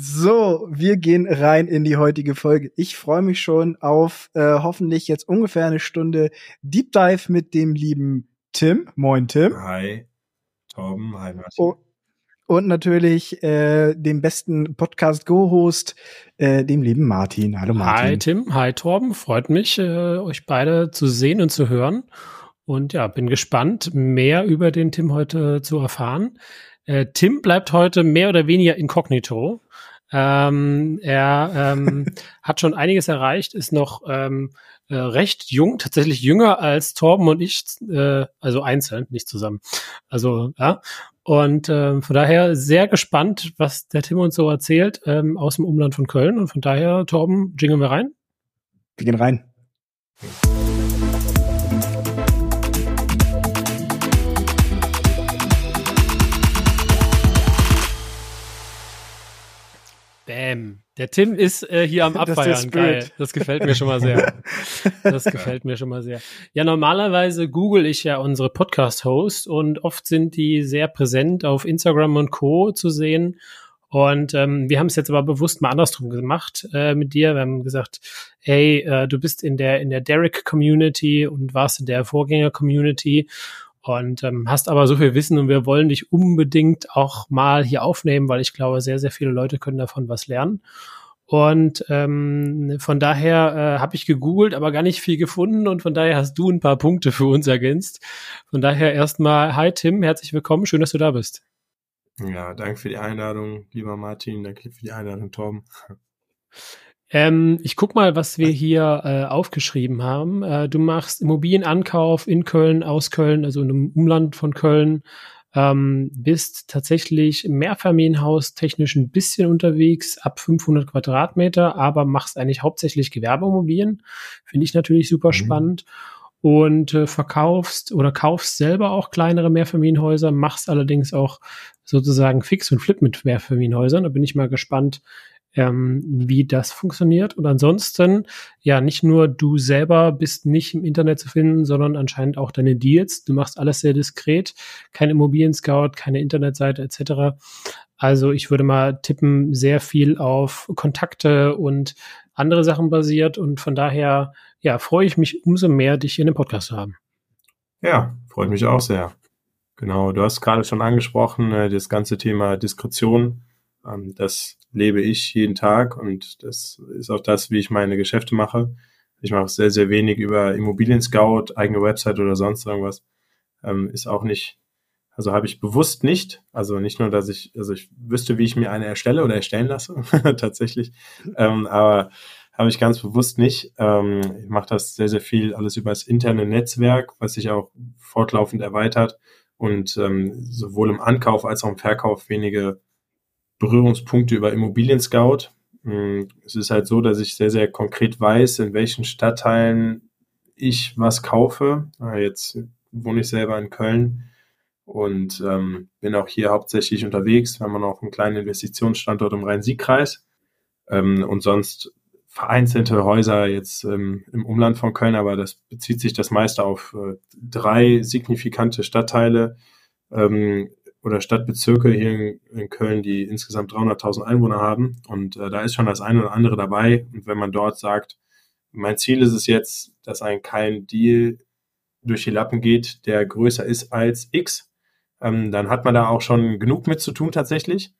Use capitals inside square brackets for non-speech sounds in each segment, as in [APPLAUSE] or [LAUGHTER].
So, wir gehen rein in die heutige Folge. Ich freue mich schon auf äh, hoffentlich jetzt ungefähr eine Stunde Deep Dive mit dem lieben Tim. Moin, Tim. Hi, Torben. Hi, Martin. Oh, und natürlich äh, dem besten Podcast-Go-Host, äh, dem lieben Martin. Hallo, Martin. Hi, Tim. Hi, Torben. Freut mich, äh, euch beide zu sehen und zu hören. Und ja, bin gespannt, mehr über den Tim heute zu erfahren. Äh, Tim bleibt heute mehr oder weniger inkognito. Ähm, er ähm, [LAUGHS] hat schon einiges erreicht, ist noch ähm, äh, recht jung, tatsächlich jünger als Torben und ich, äh, also einzeln, nicht zusammen. Also ja. Und äh, von daher sehr gespannt, was der Tim uns so erzählt ähm, aus dem Umland von Köln. Und von daher, Torben, jingeln wir rein. Wir gehen rein. Bam. Der Tim ist äh, hier am [LAUGHS] Abfeiern. Geil. Das gefällt mir schon mal sehr. [LAUGHS] Das gefällt mir schon mal sehr. Ja, normalerweise google ich ja unsere Podcast-Hosts und oft sind die sehr präsent auf Instagram und Co. zu sehen. Und ähm, wir haben es jetzt aber bewusst mal andersrum gemacht äh, mit dir. Wir haben gesagt, hey, äh, du bist in der in der Derek Community und warst in der Vorgänger Community und ähm, hast aber so viel Wissen und wir wollen dich unbedingt auch mal hier aufnehmen, weil ich glaube, sehr, sehr viele Leute können davon was lernen. Und ähm, von daher äh, habe ich gegoogelt, aber gar nicht viel gefunden und von daher hast du ein paar Punkte für uns ergänzt. Von daher erstmal, hi Tim, herzlich willkommen, schön, dass du da bist. Ja, danke für die Einladung, lieber Martin, danke für die Einladung, Torben. Ähm, ich guck mal, was wir hier äh, aufgeschrieben haben. Äh, du machst Immobilienankauf in Köln, aus Köln, also im Umland von Köln. Ähm, bist tatsächlich Mehrfamilienhaus technisch ein bisschen unterwegs, ab 500 Quadratmeter, aber machst eigentlich hauptsächlich Gewerbeimmobilien. Finde ich natürlich super mhm. spannend. Und äh, verkaufst oder kaufst selber auch kleinere Mehrfamilienhäuser, machst allerdings auch sozusagen Fix und Flip mit Mehrfamilienhäusern. Da bin ich mal gespannt, ähm, wie das funktioniert. Und ansonsten, ja, nicht nur du selber bist nicht im Internet zu finden, sondern anscheinend auch deine Deals. Du machst alles sehr diskret, kein Immobilien-Scout, keine Internetseite etc. Also ich würde mal tippen, sehr viel auf Kontakte und andere Sachen basiert. Und von daher, ja, freue ich mich umso mehr, dich hier in dem Podcast zu haben. Ja, freut mich auch sehr. Genau, du hast gerade schon angesprochen, äh, das ganze Thema Diskretion. Ähm, das lebe ich jeden Tag und das ist auch das, wie ich meine Geschäfte mache. Ich mache sehr, sehr wenig über Immobilien Scout, eigene Website oder sonst irgendwas. Ähm, ist auch nicht, also habe ich bewusst nicht, also nicht nur, dass ich, also ich wüsste, wie ich mir eine erstelle oder erstellen lasse, [LAUGHS] tatsächlich, ähm, aber habe ich ganz bewusst nicht. Ähm, ich mache das sehr, sehr viel alles über das interne Netzwerk, was sich auch fortlaufend erweitert und ähm, sowohl im Ankauf als auch im Verkauf wenige Berührungspunkte über Immobilien Scout. Hm, es ist halt so, dass ich sehr, sehr konkret weiß, in welchen Stadtteilen ich was kaufe. Ah, jetzt wohne ich selber in Köln und ähm, bin auch hier hauptsächlich unterwegs. Wir haben noch einen kleinen Investitionsstandort im Rhein-Sieg-Kreis ähm, und sonst vereinzelte Häuser jetzt ähm, im Umland von Köln, aber das bezieht sich das meiste auf äh, drei signifikante Stadtteile. Ähm, oder Stadtbezirke hier in, in Köln, die insgesamt 300.000 Einwohner haben. Und äh, da ist schon das eine oder andere dabei. Und wenn man dort sagt, mein Ziel ist es jetzt, dass ein kein Deal durch die Lappen geht, der größer ist als X, ähm, dann hat man da auch schon genug mit zu tun tatsächlich.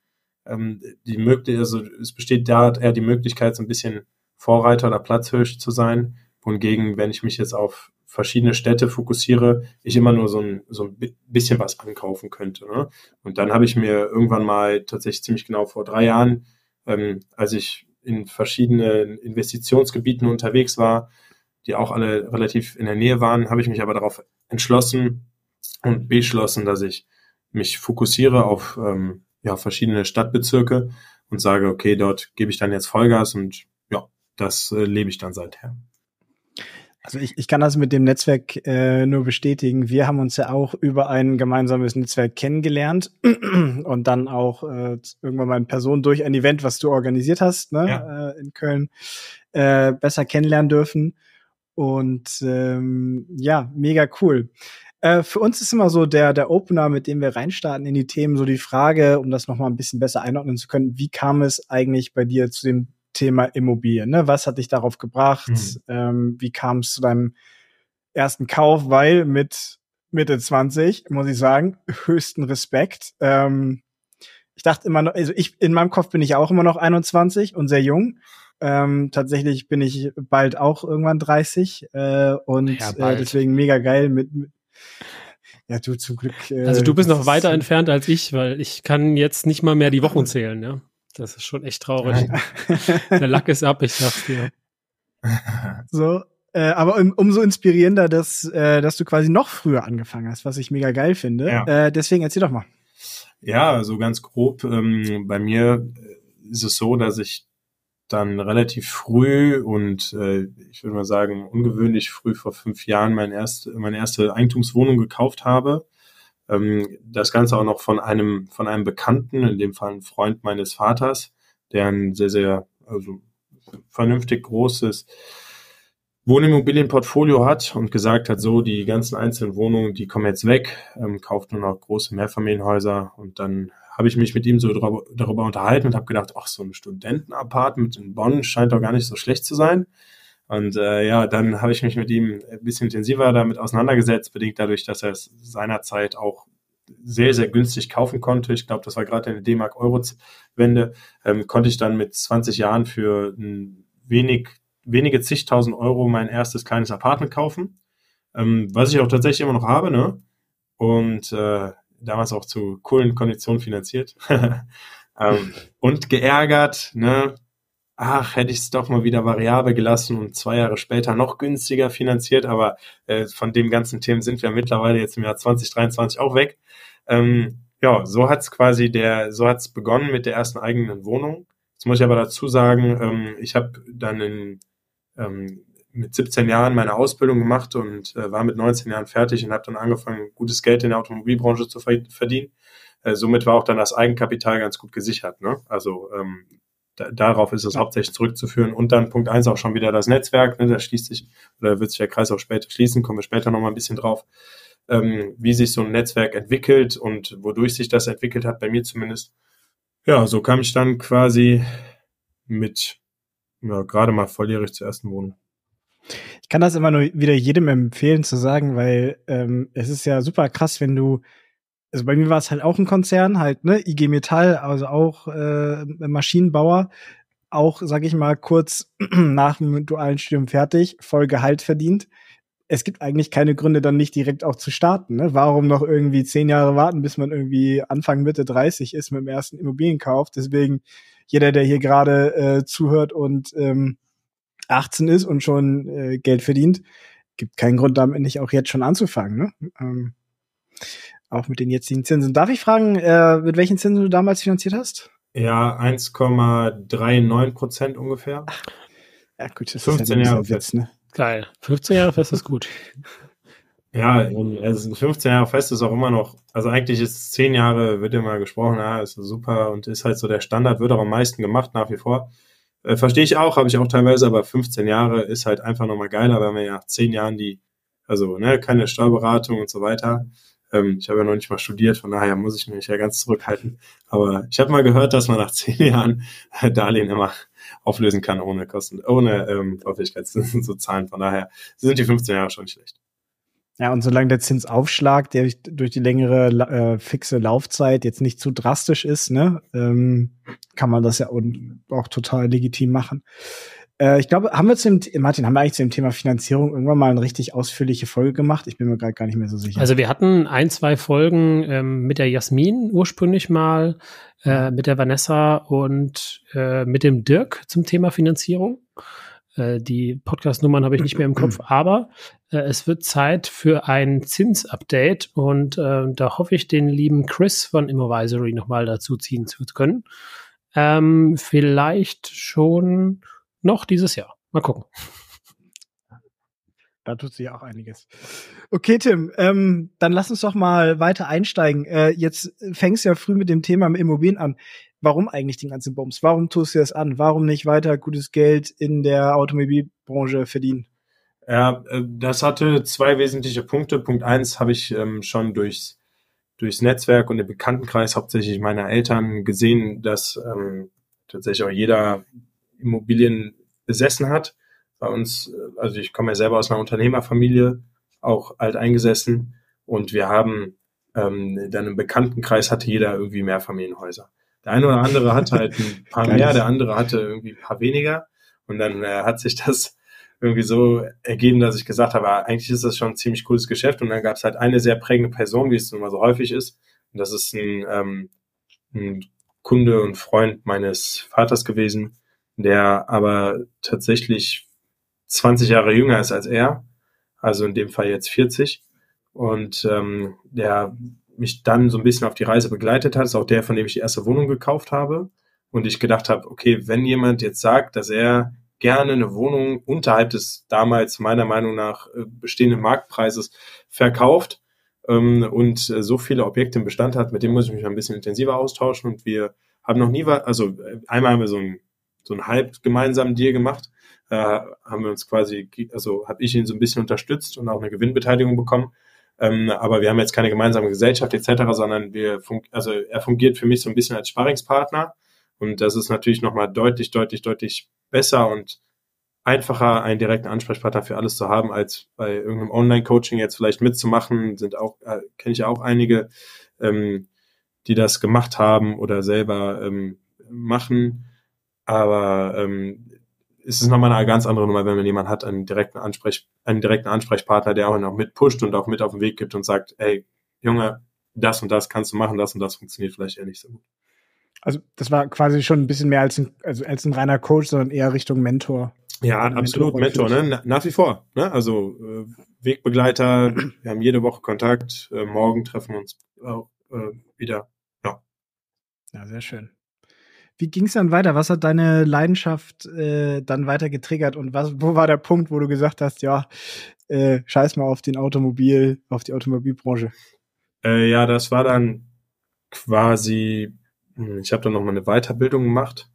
Ähm, die Möglichkeit, also es besteht da eher die Möglichkeit, so ein bisschen Vorreiter oder Platzhirsch zu sein. Wohingegen, wenn ich mich jetzt auf verschiedene Städte fokussiere, ich immer nur so ein, so ein bisschen was ankaufen könnte. Ne? Und dann habe ich mir irgendwann mal tatsächlich ziemlich genau vor drei Jahren, ähm, als ich in verschiedenen Investitionsgebieten unterwegs war, die auch alle relativ in der Nähe waren, habe ich mich aber darauf entschlossen und beschlossen, dass ich mich fokussiere auf ähm, ja, verschiedene Stadtbezirke und sage, okay, dort gebe ich dann jetzt Vollgas und ja, das äh, lebe ich dann seither. Also ich, ich kann das mit dem Netzwerk äh, nur bestätigen. Wir haben uns ja auch über ein gemeinsames Netzwerk kennengelernt [CLEARS THROAT] und dann auch äh, irgendwann mal in Person durch ein Event, was du organisiert hast, ne, ja. äh, in Köln, äh, besser kennenlernen dürfen. Und ähm, ja, mega cool. Äh, für uns ist immer so der, der Opener, mit dem wir reinstarten in die Themen, so die Frage, um das nochmal ein bisschen besser einordnen zu können, wie kam es eigentlich bei dir zu dem Thema Immobilien? Ne? Was hat dich darauf gebracht? Mhm. Ähm, wie kam es zu deinem ersten Kauf? Weil mit Mitte 20, muss ich sagen, höchsten Respekt. Ähm, ich dachte immer noch, also ich, in meinem Kopf bin ich auch immer noch 21 und sehr jung. Ähm, tatsächlich bin ich bald auch irgendwann 30 äh, und ja, äh, deswegen mega geil mit, mit ja, du zum Glück. Äh, also du bist noch weiter entfernt als ich, weil ich kann jetzt nicht mal mehr die Wochen zählen, ja. Das ist schon echt traurig. [LAUGHS] Der Lack ist ab, ich sag's dir. [LAUGHS] So, äh, aber um, umso inspirierender, dass, äh, dass du quasi noch früher angefangen hast, was ich mega geil finde. Ja. Äh, deswegen erzähl doch mal. Ja, so also ganz grob. Ähm, bei mir ist es so, dass ich dann relativ früh und äh, ich würde mal sagen ungewöhnlich früh vor fünf Jahren mein erst, meine erste Eigentumswohnung gekauft habe. Ähm, das Ganze auch noch von einem von einem Bekannten, in dem Fall ein Freund meines Vaters, der ein sehr sehr also vernünftig großes Wohnimmobilienportfolio hat und gesagt hat, so die ganzen einzelnen Wohnungen, die kommen jetzt weg, ähm, kauft nur noch große Mehrfamilienhäuser und dann habe ich mich mit ihm so darüber, darüber unterhalten und habe gedacht, ach, so ein Studentenapartment in Bonn scheint doch gar nicht so schlecht zu sein. Und äh, ja, dann habe ich mich mit ihm ein bisschen intensiver damit auseinandergesetzt, bedingt dadurch, dass er es seinerzeit auch sehr, sehr günstig kaufen konnte. Ich glaube, das war gerade eine D-Mark-Euro-Wende. Ähm, konnte ich dann mit 20 Jahren für ein wenig, wenige zigtausend Euro mein erstes kleines Apartment kaufen. Ähm, was ich auch tatsächlich immer noch habe, ne? Und äh, damals auch zu coolen Konditionen finanziert. [LAUGHS] ähm, und geärgert, ne? Ach, hätte ich es doch mal wieder variabel gelassen und zwei Jahre später noch günstiger finanziert, aber äh, von dem ganzen Themen sind wir mittlerweile jetzt im Jahr 2023 auch weg. Ähm, ja, so hat's quasi der, so hat's begonnen mit der ersten eigenen Wohnung. Jetzt muss ich aber dazu sagen, ähm, ich habe dann in ähm, mit 17 Jahren meine Ausbildung gemacht und äh, war mit 19 Jahren fertig und habe dann angefangen, gutes Geld in der Automobilbranche zu verdienen. Äh, somit war auch dann das Eigenkapital ganz gut gesichert. Ne? Also ähm, da, darauf ist es ja. hauptsächlich zurückzuführen. Und dann Punkt eins auch schon wieder das Netzwerk. Ne? Da schließt sich, oder wird sich der Kreis auch später schließen, kommen wir später nochmal ein bisschen drauf, ähm, wie sich so ein Netzwerk entwickelt und wodurch sich das entwickelt hat, bei mir zumindest. Ja, so kam ich dann quasi mit ja, gerade mal volljährig zur ersten Wohnung. Ich kann das immer nur wieder jedem empfehlen zu sagen, weil ähm, es ist ja super krass, wenn du, also bei mir war es halt auch ein Konzern, halt, ne, IG Metall, also auch äh, Maschinenbauer, auch, sag ich mal, kurz [CLEARS THROAT] nach dem dualen Studium fertig, voll Gehalt verdient. Es gibt eigentlich keine Gründe, dann nicht direkt auch zu starten. Ne? Warum noch irgendwie zehn Jahre warten, bis man irgendwie Anfang Mitte 30 ist mit dem ersten Immobilienkauf? Deswegen jeder, der hier gerade äh, zuhört und ähm, 18 ist und schon äh, Geld verdient, gibt keinen Grund, damit nicht auch jetzt schon anzufangen. Ne? Ähm, auch mit den jetzigen Zinsen. Darf ich fragen, äh, mit welchen Zinsen du damals finanziert hast? Ja, 1,39 Prozent ungefähr. Ja, gut, das 15 ist ja Jahre Witz, ne? Geil. 15 Jahre fest ist gut. [LAUGHS] Ja, also 15 Jahre fest ist auch immer noch, also eigentlich ist 10 Jahre, wird immer gesprochen, ja, ist super und ist halt so der Standard, wird auch am meisten gemacht nach wie vor. Äh, Verstehe ich auch, habe ich auch teilweise, aber 15 Jahre ist halt einfach nochmal geiler, wenn wir ja nach 10 Jahren die, also ne, keine Steuerberatung und so weiter. Ähm, ich habe ja noch nicht mal studiert, von daher muss ich mich ja ganz zurückhalten. Aber ich habe mal gehört, dass man nach [LAUGHS] 10 Jahren Darlehen immer auflösen kann, ohne Kosten, ohne ähm, Vorfähigkeitszinsen [LAUGHS] zu zahlen. Von daher sind die 15 Jahre schon schlecht. Ja, und solange der Zinsaufschlag, der durch die längere äh, fixe Laufzeit jetzt nicht zu drastisch ist, ne, ähm, kann man das ja auch total legitim machen. Äh, ich glaube, haben wir zum Martin, haben wir eigentlich zu dem Thema Finanzierung irgendwann mal eine richtig ausführliche Folge gemacht? Ich bin mir gerade gar nicht mehr so sicher. Also wir hatten ein, zwei Folgen ähm, mit der Jasmin ursprünglich mal, äh, mit der Vanessa und äh, mit dem Dirk zum Thema Finanzierung. Äh, die Podcast-Nummern habe ich nicht mehr im Kopf, aber äh, es wird Zeit für ein Zinsupdate und äh, da hoffe ich, den lieben Chris von Immovisory nochmal dazu ziehen zu können. Ähm, vielleicht schon noch dieses Jahr. Mal gucken. [LAUGHS] Da tut sich auch einiges. Okay, Tim, ähm, dann lass uns doch mal weiter einsteigen. Äh, jetzt fängst du ja früh mit dem Thema Immobilien an warum eigentlich den ganzen Bums? Warum tust du das an? Warum nicht weiter gutes Geld in der Automobilbranche verdienen? Ja, äh, das hatte zwei wesentliche Punkte. Punkt eins habe ich ähm, schon durchs, durchs Netzwerk und den Bekanntenkreis hauptsächlich meiner Eltern gesehen, dass ähm, tatsächlich auch jeder Immobilien besessen hat. Bei uns, äh, also ich komme ja selber aus einer Unternehmerfamilie, auch alt eingesessen und wir haben ähm, dann im Bekanntenkreis hatte jeder irgendwie mehr Familienhäuser. Der eine oder andere hatte halt ein [LAUGHS] paar mehr, der andere hatte irgendwie ein paar weniger. Und dann äh, hat sich das irgendwie so ergeben, dass ich gesagt habe, ah, eigentlich ist das schon ein ziemlich cooles Geschäft. Und dann gab es halt eine sehr prägende Person, wie es immer so häufig ist. Und das ist ein, ähm, ein Kunde und Freund meines Vaters gewesen, der aber tatsächlich 20 Jahre jünger ist als er, also in dem Fall jetzt 40. Und ähm, der mich dann so ein bisschen auf die Reise begleitet hat, ist auch der, von dem ich die erste Wohnung gekauft habe. Und ich gedacht habe, okay, wenn jemand jetzt sagt, dass er gerne eine Wohnung unterhalb des damals meiner Meinung nach äh, bestehenden Marktpreises verkauft ähm, und äh, so viele Objekte im Bestand hat, mit dem muss ich mich ein bisschen intensiver austauschen. Und wir haben noch nie also äh, einmal haben wir so ein so einen halb gemeinsamen Deal gemacht, äh, haben wir uns quasi, also habe ich ihn so ein bisschen unterstützt und auch eine Gewinnbeteiligung bekommen. Ähm, aber wir haben jetzt keine gemeinsame Gesellschaft etc., sondern wir also er fungiert für mich so ein bisschen als Sparringspartner. Und das ist natürlich nochmal deutlich, deutlich, deutlich besser und einfacher, einen direkten Ansprechpartner für alles zu haben, als bei irgendeinem Online-Coaching jetzt vielleicht mitzumachen. Sind auch, äh, kenne ich auch einige, ähm, die das gemacht haben oder selber ähm, machen. Aber ähm, ist es nochmal eine ganz andere Nummer, wenn man jemanden hat, einen direkten, Ansprech, einen direkten Ansprechpartner, der auch noch mitpusht und auch mit auf den Weg gibt und sagt, ey, Junge, das und das kannst du machen, das und das funktioniert vielleicht eher nicht so gut. Also das war quasi schon ein bisschen mehr als ein, also als ein reiner Coach, sondern eher Richtung Mentor. Ja, absolut Mentor, Mentor ne? nach wie vor. Ne? Also äh, Wegbegleiter, [CLEARS THROAT] wir haben jede Woche Kontakt, äh, morgen treffen wir uns auch äh, wieder. Ja. Ja, sehr schön. Wie ging es dann weiter? Was hat deine Leidenschaft äh, dann weiter getriggert und was, wo war der Punkt, wo du gesagt hast, ja, äh, scheiß mal auf den Automobil, auf die Automobilbranche? Äh, ja, das war dann quasi, hm, ich habe dann noch mal eine Weiterbildung gemacht.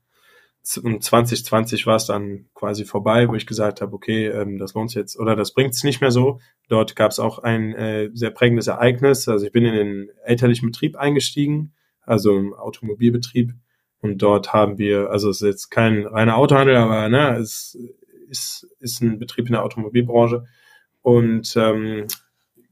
Und 2020 war es dann quasi vorbei, wo ich gesagt habe, okay, ähm, das lohnt jetzt oder das bringt es nicht mehr so. Dort gab es auch ein äh, sehr prägendes Ereignis. Also ich bin in den elterlichen Betrieb eingestiegen, also im Automobilbetrieb und dort haben wir, also es ist jetzt kein reiner Autohandel, aber ne, es ist, ist ein Betrieb in der Automobilbranche. Und ähm,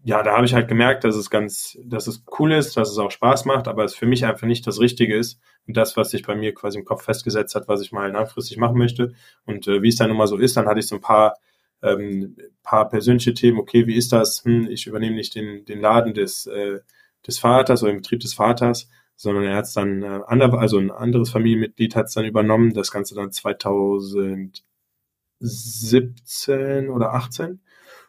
ja, da habe ich halt gemerkt, dass es ganz, dass es cool ist, dass es auch Spaß macht, aber es für mich einfach nicht das Richtige ist und das, was sich bei mir quasi im Kopf festgesetzt hat, was ich mal langfristig machen möchte. Und äh, wie es dann immer so ist, dann hatte ich so ein paar ähm, paar persönliche Themen. Okay, wie ist das? Hm, ich übernehme nicht den den Laden des äh, des Vaters oder den Betrieb des Vaters sondern er hat es dann äh, andere, also ein anderes Familienmitglied hat es dann übernommen, das Ganze dann 2017 oder 18.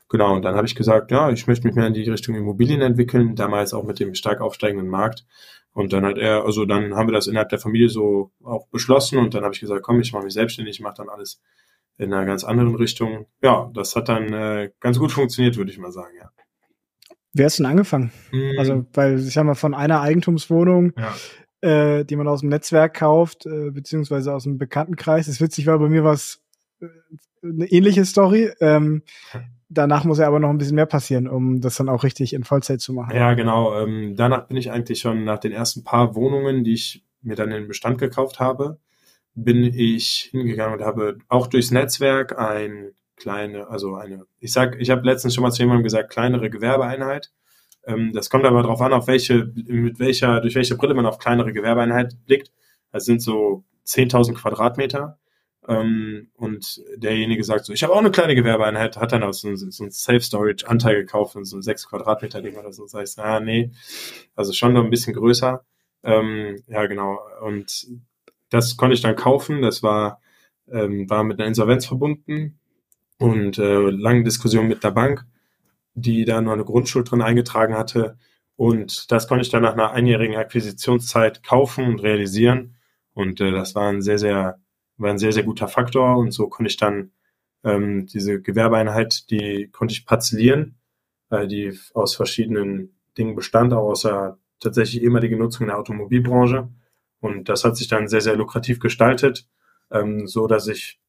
Genau, und dann habe ich gesagt, ja, ich möchte mich mehr in die Richtung Immobilien entwickeln, damals auch mit dem stark aufsteigenden Markt. Und dann hat er, also dann haben wir das innerhalb der Familie so auch beschlossen und dann habe ich gesagt, komm, ich mache mich selbstständig, mache dann alles in einer ganz anderen Richtung. Ja, das hat dann äh, ganz gut funktioniert, würde ich mal sagen, ja. Wer ist denn angefangen? Mhm. Also, weil ich sag mal, von einer Eigentumswohnung, ja. äh, die man aus dem Netzwerk kauft, äh, beziehungsweise aus dem Bekanntenkreis. Das ist witzig, weil bei mir was äh, eine ähnliche Story. Ähm, danach muss ja aber noch ein bisschen mehr passieren, um das dann auch richtig in Vollzeit zu machen. Ja, genau. Ähm, danach bin ich eigentlich schon nach den ersten paar Wohnungen, die ich mir dann in den Bestand gekauft habe, bin ich hingegangen und habe auch durchs Netzwerk ein kleine, also eine, ich sag, ich habe letztens schon mal zu jemandem gesagt, kleinere Gewerbeeinheit. Ähm, das kommt aber darauf an, auf welche, mit welcher, durch welche Brille man auf kleinere Gewerbeeinheit blickt. Das sind so 10.000 Quadratmeter. Ähm, und derjenige sagt so, ich habe auch eine kleine Gewerbeeinheit, hat dann auch so, so ein Safe-Storage-Anteil gekauft und so ein 6 Quadratmeter Ding oder so. Sag ich, ah, nee, also schon noch ein bisschen größer. Ähm, ja, genau. Und das konnte ich dann kaufen. Das war, ähm, war mit einer Insolvenz verbunden und äh, lange Diskussion mit der Bank, die da noch eine Grundschuld drin eingetragen hatte. Und das konnte ich dann nach einer einjährigen Akquisitionszeit kaufen und realisieren. Und äh, das war ein sehr, sehr, war ein sehr, sehr guter Faktor. Und so konnte ich dann ähm, diese Gewerbeeinheit, die konnte ich parzellieren, äh, die aus verschiedenen Dingen bestand, auch aus der tatsächlich ehemaligen Nutzung in der Automobilbranche. Und das hat sich dann sehr, sehr lukrativ gestaltet, ähm, so dass ich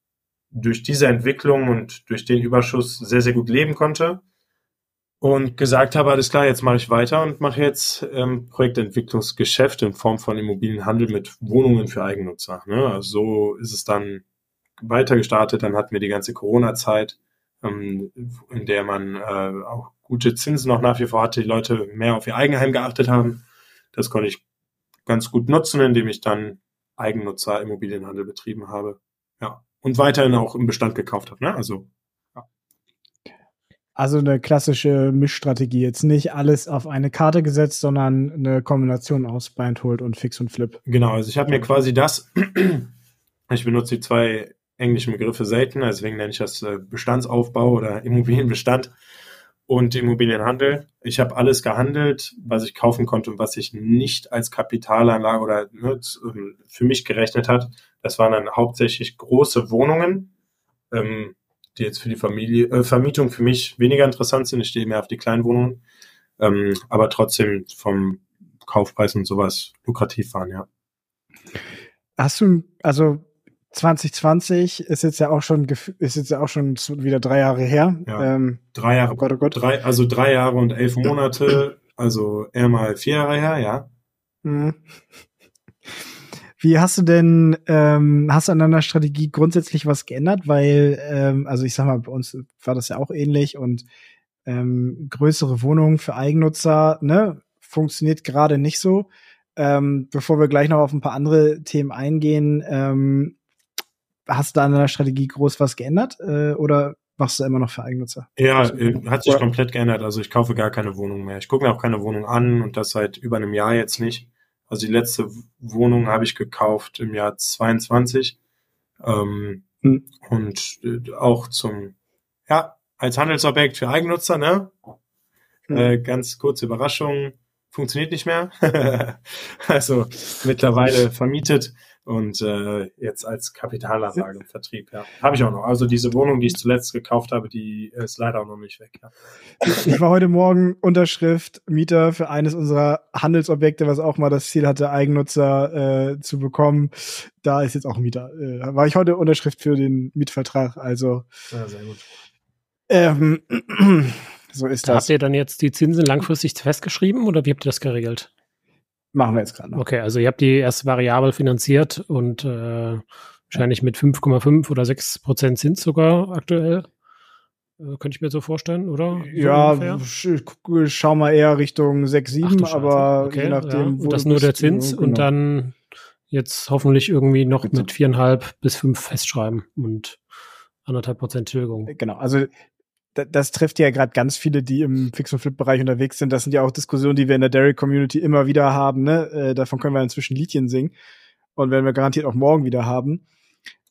durch diese Entwicklung und durch den Überschuss sehr, sehr gut leben konnte und gesagt habe, alles klar, jetzt mache ich weiter und mache jetzt ähm, Projektentwicklungsgeschäft in Form von Immobilienhandel mit Wohnungen für Eigennutzer. Ne? Also so ist es dann weiter gestartet. Dann hatten wir die ganze Corona-Zeit, ähm, in der man äh, auch gute Zinsen noch nach wie vor hatte, die Leute mehr auf ihr Eigenheim geachtet haben. Das konnte ich ganz gut nutzen, indem ich dann Eigennutzer Immobilienhandel betrieben habe. Ja. Und weiterhin auch im Bestand gekauft habe. Ne? Also also eine klassische Mischstrategie. Jetzt nicht alles auf eine Karte gesetzt, sondern eine Kombination aus Buy and Hold und Fix und Flip. Genau, also ich habe mir quasi das, [CLEARS THROAT] ich benutze die zwei englischen Begriffe selten, deswegen nenne ich das äh, Bestandsaufbau oder [LAUGHS] Immobilienbestand und Immobilienhandel. Ich habe alles gehandelt, was ich kaufen konnte und was sich nicht als Kapitalanlage oder ne, für mich gerechnet hat. Das waren dann hauptsächlich große Wohnungen. Ähm, die jetzt für die Familie, äh, Vermietung für mich weniger interessant sind. Ich stehe mehr auf die kleinen Wohnungen, ähm, aber trotzdem vom Kaufpreis und sowas lukrativ waren, ja. Hast du, also 2020 ist jetzt ja auch schon ist jetzt ja auch schon wieder drei Jahre her. Ja, ähm, drei Jahre. Oh Gott, oh Gott. Drei, also drei Jahre und elf Monate, also eher mal vier Jahre her, ja. Mhm. Wie hast du denn, ähm, hast du an deiner Strategie grundsätzlich was geändert? Weil, ähm, also ich sag mal, bei uns war das ja auch ähnlich und ähm, größere Wohnungen für Eigennutzer, ne, funktioniert gerade nicht so. Ähm, bevor wir gleich noch auf ein paar andere Themen eingehen, ähm, hast du an deiner Strategie groß was geändert äh, oder machst du immer noch für Eigennutzer? Ja, äh, hat sich komplett geändert. Also ich kaufe gar keine Wohnung mehr. Ich gucke mir auch keine Wohnung an und das seit über einem Jahr jetzt nicht. Also die letzte Wohnung habe ich gekauft im Jahr 22 ähm, hm. und äh, auch zum, ja, als Handelsobjekt für Eigennutzer, ne? Hm. Äh, ganz kurze Überraschung, funktioniert nicht mehr. [LAUGHS] also mittlerweile vermietet und äh, jetzt als Kapitalanlage im Vertrieb, ja. [LAUGHS] Habe ich auch noch. Also diese Wohnung, die ich zuletzt gekauft habe, die ist leider auch noch nicht weg. Ja. Ich war heute Morgen Unterschrift Mieter für eines unserer Handelsobjekte, was auch mal das Ziel hatte, Eigennutzer äh, zu bekommen. Da ist jetzt auch Mieter. Äh, war ich heute Unterschrift für den Mietvertrag. Also ja, sehr gut. Ähm, [CLEARS THROAT] so ist da das. Habt ihr dann jetzt die Zinsen langfristig festgeschrieben oder wie habt ihr das geregelt? Machen wir jetzt gerade noch. Okay, also ihr habt die erste Variable finanziert und äh, wahrscheinlich mit 5,5 oder 6 Prozent Zins sogar aktuell. Äh, könnte ich mir so vorstellen, oder? So ja, sch schau mal eher Richtung 6, 7, Ach, aber okay, je nachdem, ja. wo das nur der Zins genau. und dann jetzt hoffentlich irgendwie noch Bitte. mit viereinhalb bis fünf festschreiben und anderthalb Prozent Tilgung. Genau, also das trifft ja gerade ganz viele, die im Fix- und Flip-Bereich unterwegs sind. Das sind ja auch Diskussionen, die wir in der Derrick-Community immer wieder haben. Ne? Äh, davon können wir inzwischen Liedchen singen und werden wir garantiert auch morgen wieder haben.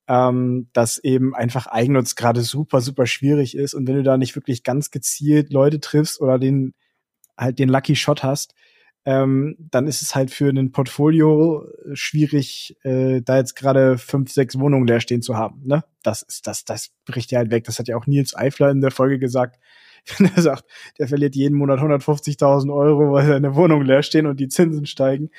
Ähm, dass eben einfach Eigennutz gerade super, super schwierig ist und wenn du da nicht wirklich ganz gezielt Leute triffst oder den halt den Lucky Shot hast, ähm, dann ist es halt für ein Portfolio schwierig, äh, da jetzt gerade fünf, sechs Wohnungen leer stehen zu haben. Ne? Das ist, das, das bricht ja halt weg. Das hat ja auch Nils Eifler in der Folge gesagt. [LAUGHS] Wenn er sagt, der verliert jeden Monat 150.000 Euro, weil seine Wohnungen leer stehen und die Zinsen steigen.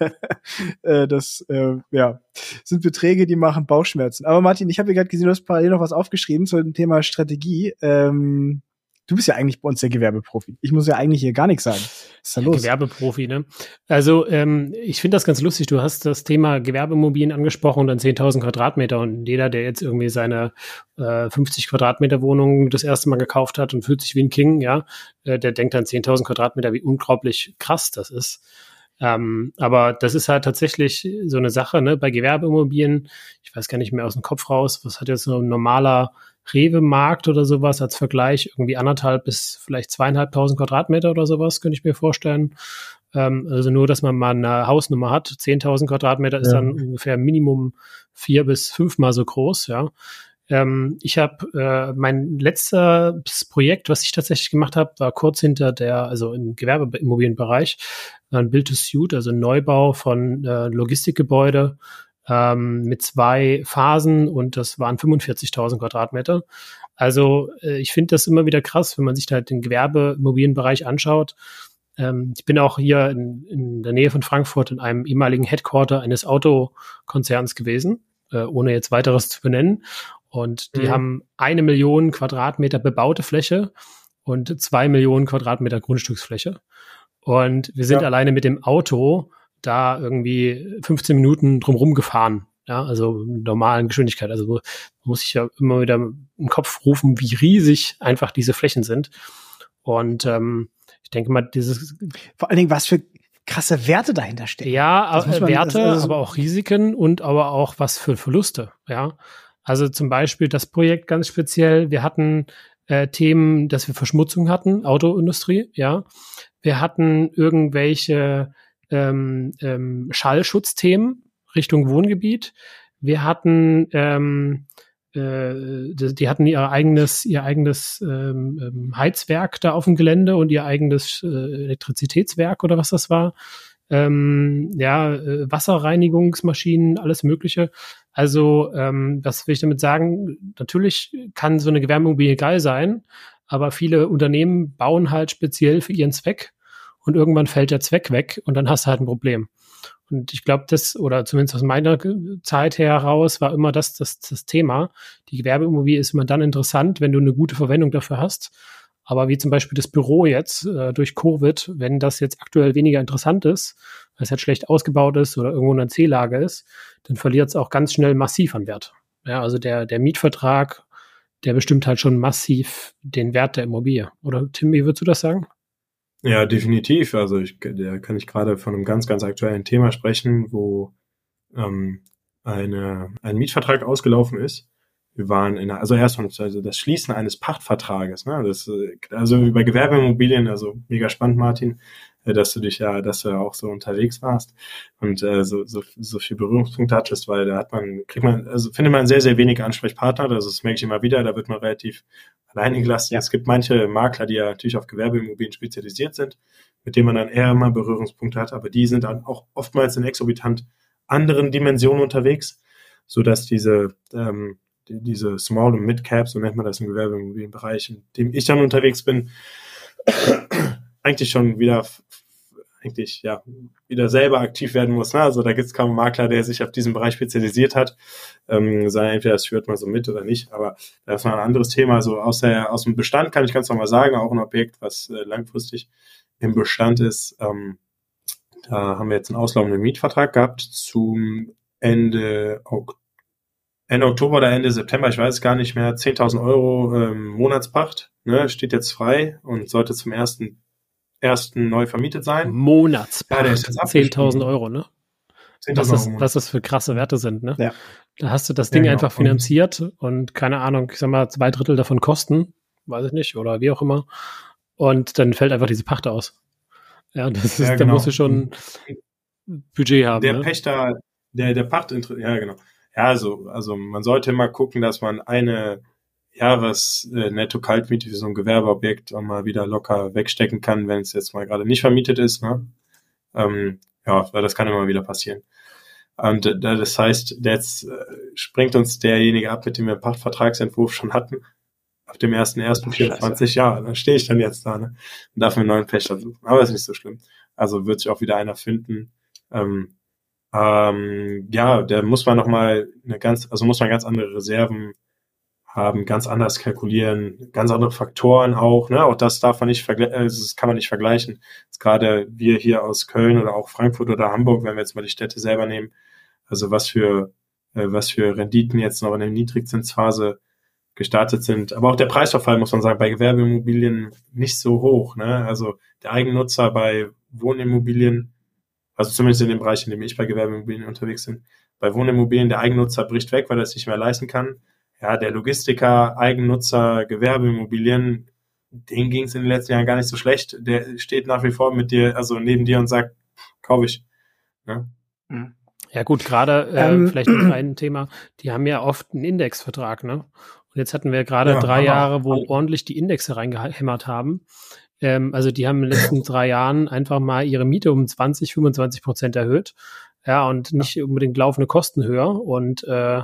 [LAUGHS] äh, das, äh, ja, sind Beträge, die machen Bauchschmerzen. Aber Martin, ich habe hier gerade gesehen, du hast parallel noch was aufgeschrieben zu dem Thema Strategie. Ähm, Du bist ja eigentlich bei uns der Gewerbeprofi. Ich muss ja eigentlich hier gar nichts sagen. Was ist da los? Gewerbeprofi, ne? Also ähm, ich finde das ganz lustig. Du hast das Thema Gewerbemobilien angesprochen und dann 10.000 Quadratmeter und jeder, der jetzt irgendwie seine äh, 50 Quadratmeter Wohnung das erste Mal gekauft hat und fühlt sich wie ein King, ja, äh, der denkt an 10.000 Quadratmeter, wie unglaublich krass das ist. Ähm, aber das ist halt tatsächlich so eine Sache, ne? Bei Gewerbeimmobilien, ich weiß gar nicht mehr aus dem Kopf raus, was hat jetzt so ein normaler Rewe-Markt oder sowas als Vergleich, irgendwie anderthalb bis vielleicht zweieinhalbtausend Quadratmeter oder sowas, könnte ich mir vorstellen. Ähm, also nur, dass man mal eine Hausnummer hat. Zehntausend Quadratmeter ist ja. dann ungefähr Minimum vier bis fünfmal so groß, ja. Ähm, ich habe äh, mein letztes Projekt, was ich tatsächlich gemacht habe, war kurz hinter der, also im Gewerbeimmobilienbereich, ein Build to Suit, also ein Neubau von äh, Logistikgebäude ähm, mit zwei Phasen und das waren 45.000 Quadratmeter. Also äh, ich finde das immer wieder krass, wenn man sich da halt den Gewerbeimmobilienbereich anschaut. Ähm, ich bin auch hier in, in der Nähe von Frankfurt in einem ehemaligen Headquarter eines Autokonzerns gewesen, äh, ohne jetzt weiteres zu benennen. Und die mhm. haben eine Million Quadratmeter bebaute Fläche und zwei Millionen Quadratmeter Grundstücksfläche. Und wir sind ja. alleine mit dem Auto da irgendwie 15 Minuten drumherum gefahren. Ja, also normalen Geschwindigkeit. Also muss sich ja immer wieder im Kopf rufen, wie riesig einfach diese Flächen sind. Und ähm, ich denke mal, dieses vor allen Dingen, was für krasse Werte dahinter stecken. Ja, man, Werte, also aber auch Risiken und aber auch was für Verluste. Ja, also zum Beispiel das Projekt ganz speziell. Wir hatten äh, Themen, dass wir Verschmutzung hatten, Autoindustrie. Ja, wir hatten irgendwelche ähm, ähm, Schallschutzthemen Richtung Wohngebiet. Wir hatten ähm, äh, die, hatten ihr eigenes, ihr eigenes ähm, ähm, Heizwerk da auf dem Gelände und ihr eigenes äh, Elektrizitätswerk oder was das war. Ähm, ja, äh, Wasserreinigungsmaschinen, alles Mögliche. Also, ähm, was will ich damit sagen? Natürlich kann so eine Gewerbeimmobilie geil sein, aber viele Unternehmen bauen halt speziell für ihren Zweck und irgendwann fällt der Zweck weg und dann hast du halt ein Problem. Und ich glaube, das, oder zumindest aus meiner Zeit heraus, war immer das, das, das Thema. Die Gewerbeimmobilie ist immer dann interessant, wenn du eine gute Verwendung dafür hast. Aber wie zum Beispiel das Büro jetzt äh, durch Covid, wenn das jetzt aktuell weniger interessant ist, weil es halt schlecht ausgebaut ist oder irgendwo in einer C-Lage ist, dann verliert es auch ganz schnell massiv an Wert. Ja, also der, der Mietvertrag, der bestimmt halt schon massiv den Wert der Immobilie. Oder Tim, wie würdest du das sagen? Ja, definitiv. Also ich, da kann ich gerade von einem ganz, ganz aktuellen Thema sprechen, wo ähm, eine, ein Mietvertrag ausgelaufen ist. Wir waren in einer, also erst also das Schließen eines Pachtvertrages, ne? Das, also über Gewerbeimmobilien, also mega spannend, Martin, äh, dass du dich ja, dass du ja auch so unterwegs warst und äh, so, so, so viel Berührungspunkte hattest, weil da hat man, kriegt man, also findet man sehr, sehr wenig Ansprechpartner, das, das merke ich immer wieder, da wird man relativ alleine gelassen. Ja. Es gibt manche Makler, die ja natürlich auf Gewerbeimmobilien spezialisiert sind, mit denen man dann eher immer Berührungspunkte hat, aber die sind dann auch oftmals in exorbitant anderen Dimensionen unterwegs, so dass diese ähm, die, diese Small und Mid Cap, so nennt man das im Gewerbeimmobilienbereich, in dem ich dann unterwegs bin, [CLEARS THROAT] eigentlich schon wieder eigentlich ja wieder selber aktiv werden muss. Ne? Also da gibt es kaum einen Makler, der sich auf diesen Bereich spezialisiert hat. Ähm, sei entweder das führt man so mit oder nicht, aber das ist noch ein anderes Thema. Also aus, der, aus dem Bestand kann ich ganz normal sagen, auch ein Objekt, was äh, langfristig im Bestand ist. Ähm, da haben wir jetzt einen auslaufenden Mietvertrag gehabt zum Ende Oktober. Ende Oktober oder Ende September, ich weiß es gar nicht mehr, 10.000 Euro ähm, Monatspacht, ne, steht jetzt frei und sollte zum ersten ersten neu vermietet sein. Monatspacht. Ja, 10.000 Euro, ne? 10 was, das, was das für krasse Werte sind, ne? Ja. Da hast du das Ding ja, genau. einfach finanziert und, und keine Ahnung, ich sag mal, zwei Drittel davon kosten, weiß ich nicht, oder wie auch immer. Und dann fällt einfach diese Pacht aus. Ja, das ist, ja, genau. da musst du schon Budget haben. Der ne? Pächter, der, der Pacht, ja, genau. Ja, also, also man sollte immer gucken, dass man eine Jahres äh, netto Kaltmiete für so ein Gewerbeobjekt auch mal wieder locker wegstecken kann, wenn es jetzt mal gerade nicht vermietet ist. Ne? Ähm, ja, weil das kann immer wieder passieren. Und äh, das heißt, jetzt äh, springt uns derjenige ab, mit dem wir einen Pachtvertragsentwurf schon hatten, auf dem 1.1.24, ja, dann stehe ich dann jetzt da ne? und darf mir einen neuen Pächter suchen. Aber ist nicht so schlimm. Also wird sich auch wieder einer finden. Ähm, ähm, ja, der muss man nochmal eine ganz, also muss man ganz andere Reserven haben, ganz anders kalkulieren, ganz andere Faktoren auch, ne? Auch das darf man nicht äh, das kann man nicht vergleichen. Jetzt gerade wir hier aus Köln oder auch Frankfurt oder Hamburg, wenn wir jetzt mal die Städte selber nehmen, also was für, äh, was für Renditen jetzt noch in der Niedrigzinsphase gestartet sind. Aber auch der Preisverfall, muss man sagen, bei Gewerbeimmobilien nicht so hoch, ne? Also der Eigennutzer bei Wohnimmobilien also zumindest in dem Bereich, in dem ich bei Gewerbeimmobilien unterwegs bin. Bei Wohnimmobilien, der Eigennutzer bricht weg, weil er es nicht mehr leisten kann. Ja, der Logistiker, Eigennutzer, Gewerbeimmobilien, denen ging es in den letzten Jahren gar nicht so schlecht. Der steht nach wie vor mit dir, also neben dir und sagt, kaufe ich. Ja, mhm. ja gut, gerade äh, ähm, vielleicht noch [CLEARS THROAT] ein Thema, die haben ja oft einen Indexvertrag, ne? Und jetzt hatten wir gerade ja, drei Jahre, wo ordentlich die Indexe reingehämmert haben. Ähm, also die haben in den letzten drei Jahren einfach mal ihre Miete um 20, 25 Prozent erhöht. Ja, und nicht ja. unbedingt laufende Kosten höher. Und äh,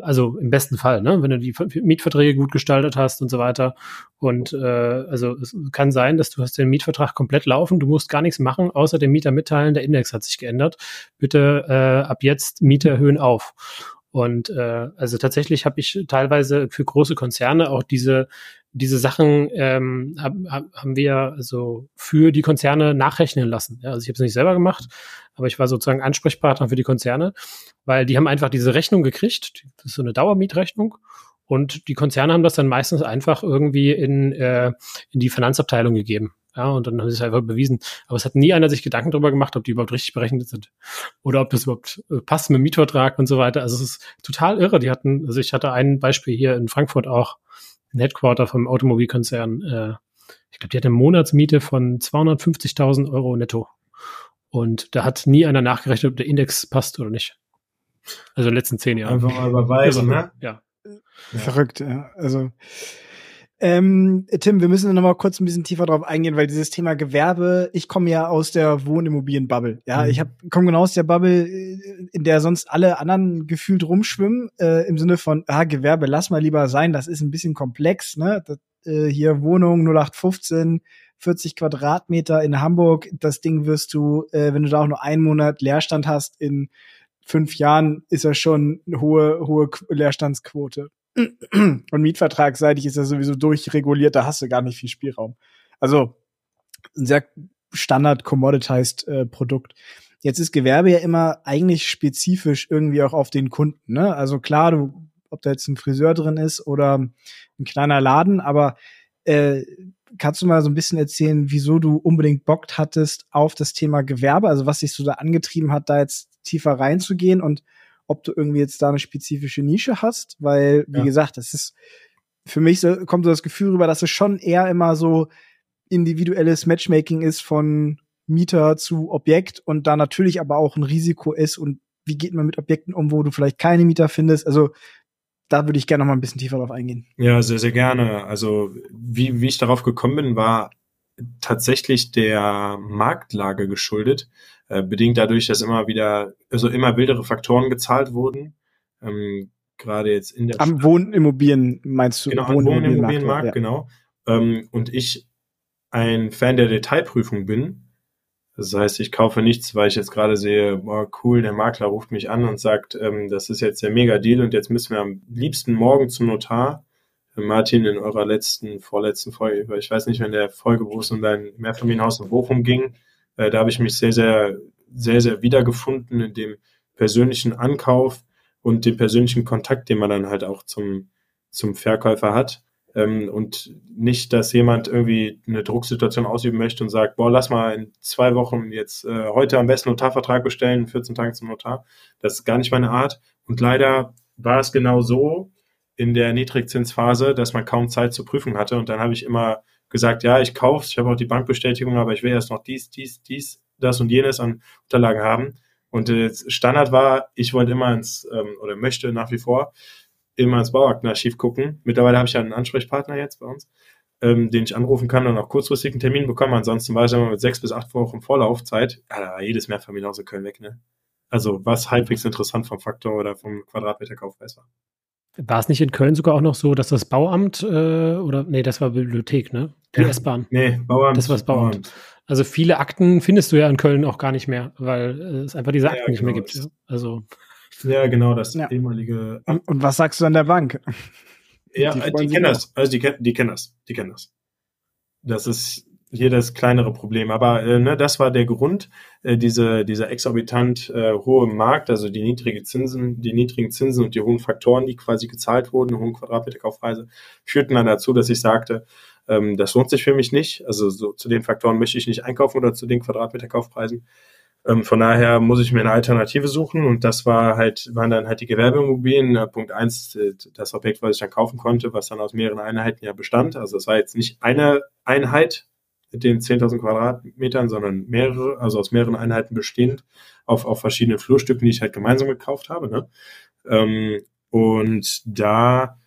also im besten Fall, ne, wenn du die Mietverträge gut gestaltet hast und so weiter. Und äh, also es kann sein, dass du hast den Mietvertrag komplett laufen, du musst gar nichts machen, außer dem Mieter mitteilen, der Index hat sich geändert. Bitte äh, ab jetzt Miete erhöhen auf. Und äh, also tatsächlich habe ich teilweise für große Konzerne auch diese diese Sachen ähm, haben, haben wir also für die Konzerne nachrechnen lassen. Ja, also ich habe es nicht selber gemacht, aber ich war sozusagen Ansprechpartner für die Konzerne, weil die haben einfach diese Rechnung gekriegt. Das ist so eine Dauermietrechnung. Und die Konzerne haben das dann meistens einfach irgendwie in, äh, in die Finanzabteilung gegeben. Ja, und dann haben sie es einfach bewiesen. Aber es hat nie einer sich Gedanken darüber gemacht, ob die überhaupt richtig berechnet sind. Oder ob das überhaupt äh, passt mit dem Mietvertrag und so weiter. Also es ist total irre. Die hatten, also ich hatte ein Beispiel hier in Frankfurt auch, ein Headquarter vom Automobilkonzern. Äh, ich glaube, die hatte eine Monatsmiete von 250.000 Euro netto. Und da hat nie einer nachgerechnet, ob der Index passt oder nicht. Also in den letzten zehn Jahren. Einfach mal überweisen, [LAUGHS] ne? Ja. Verrückt, ja. Also ähm, Tim, wir müssen noch mal kurz ein bisschen tiefer drauf eingehen, weil dieses Thema Gewerbe, ich komme ja aus der Wohnimmobilienbubble. Ja, mhm. ich komme genau aus der Bubble, äh, in der sonst alle anderen gefühlt rumschwimmen, äh, im Sinne von, ah, Gewerbe, lass mal lieber sein, das ist ein bisschen komplex, ne? Das, äh, hier Wohnung 0815, 40 Quadratmeter in Hamburg, das Ding wirst du, äh, wenn du da auch nur einen Monat Leerstand hast, in fünf Jahren ist er schon eine hohe, hohe Leerstandsquote. Und mietvertragsseitig ist er sowieso durchreguliert, da hast du gar nicht viel Spielraum. Also ein sehr standard commoditized äh, Produkt. Jetzt ist Gewerbe ja immer eigentlich spezifisch irgendwie auch auf den Kunden. Ne? Also klar, du, ob da jetzt ein Friseur drin ist oder ein kleiner Laden, aber äh, kannst du mal so ein bisschen erzählen, wieso du unbedingt Bock hattest auf das Thema Gewerbe, also was dich so da angetrieben hat, da jetzt tiefer reinzugehen und ob du irgendwie jetzt da eine spezifische Nische hast, weil, wie ja. gesagt, das ist für mich so, kommt so das Gefühl rüber, dass es schon eher immer so individuelles Matchmaking ist von Mieter zu Objekt und da natürlich aber auch ein Risiko ist und wie geht man mit Objekten um, wo du vielleicht keine Mieter findest. Also da würde ich gerne noch mal ein bisschen tiefer drauf eingehen. Ja, sehr, sehr gerne. Also wie, wie ich darauf gekommen bin, war tatsächlich der Marktlage geschuldet, äh, bedingt dadurch, dass immer wieder, also immer wildere Faktoren gezahlt wurden. Ähm, gerade jetzt in der Am Wohnimmobilien meinst du? Genau, am Wohnimmobilienmarkt, ja. genau. Ähm, und ich ein Fan der Detailprüfung bin. Das heißt, ich kaufe nichts, weil ich jetzt gerade sehe, boah, cool, der Makler ruft mich an und sagt, ähm, das ist jetzt der Mega-Deal und jetzt müssen wir am liebsten morgen zum Notar. Martin, in eurer letzten, vorletzten Folge, ich weiß nicht, wenn der Folge, wo es um dein Mehrfamilienhaus in Bochum ging, äh, da habe ich mich sehr, sehr, sehr, sehr wiedergefunden in dem persönlichen Ankauf und dem persönlichen Kontakt, den man dann halt auch zum, zum Verkäufer hat. Ähm, und nicht, dass jemand irgendwie eine Drucksituation ausüben möchte und sagt, boah, lass mal in zwei Wochen jetzt äh, heute am besten Notarvertrag bestellen, 14 Tage zum Notar. Das ist gar nicht meine Art. Und leider war es genau so in der Niedrigzinsphase, dass man kaum Zeit zur Prüfung hatte. Und dann habe ich immer gesagt, ja, ich kaufe ich habe auch die Bankbestätigung, aber ich will erst noch dies, dies, dies, das und jenes an Unterlagen haben. Und äh, Standard war, ich wollte immer ins, ähm, oder möchte nach wie vor, immer ins Bauaktenarchiv gucken. Mittlerweile habe ich ja einen Ansprechpartner jetzt bei uns, ähm, den ich anrufen kann und auch kurzfristig einen Termin bekommen. Ansonsten war ich immer mit sechs bis acht Wochen Vorlaufzeit. Ja, da jedes Mehrfamilienhaus in Köln weg, ne? Also was halbwegs interessant vom Faktor oder vom Quadratmeter Kaufpreis war. War es nicht in Köln sogar auch noch so, dass das Bauamt äh, oder nee, das war Bibliothek, ne? Die ja. S-Bahn. Nee, Bauamt. Das war das Bauamt. Bauamt. Also viele Akten findest du ja in Köln auch gar nicht mehr, weil äh, es einfach diese Akten ja, genau. nicht mehr genau. gibt. Ja. Also ja, genau, das ja. ehemalige. Und, und, was sagst du an der Bank? Ja, die, die kennen das. Also die, die kennen das. Die kennen das. Das ist hier das kleinere Problem. Aber äh, ne, das war der Grund, äh, diese, dieser exorbitant äh, hohe Markt, also die niedrigen Zinsen, die niedrigen Zinsen und die hohen Faktoren, die quasi gezahlt wurden, hohen Quadratmeterkaufpreise, führten dann dazu, dass ich sagte, ähm, das lohnt sich für mich nicht. Also so, zu den Faktoren möchte ich nicht einkaufen oder zu den Quadratmeterkaufpreisen. Ähm, von daher muss ich mir eine Alternative suchen und das war halt, waren dann halt die Gewerbeimmobilien. Äh, Punkt eins, äh, das Objekt, was ich dann kaufen konnte, was dann aus mehreren Einheiten ja bestand. Also es war jetzt nicht eine Einheit, mit den 10.000 Quadratmetern, sondern mehrere, also aus mehreren Einheiten bestehend, auf, auf verschiedenen Flurstücken, die ich halt gemeinsam gekauft habe. Ne? Ähm, und da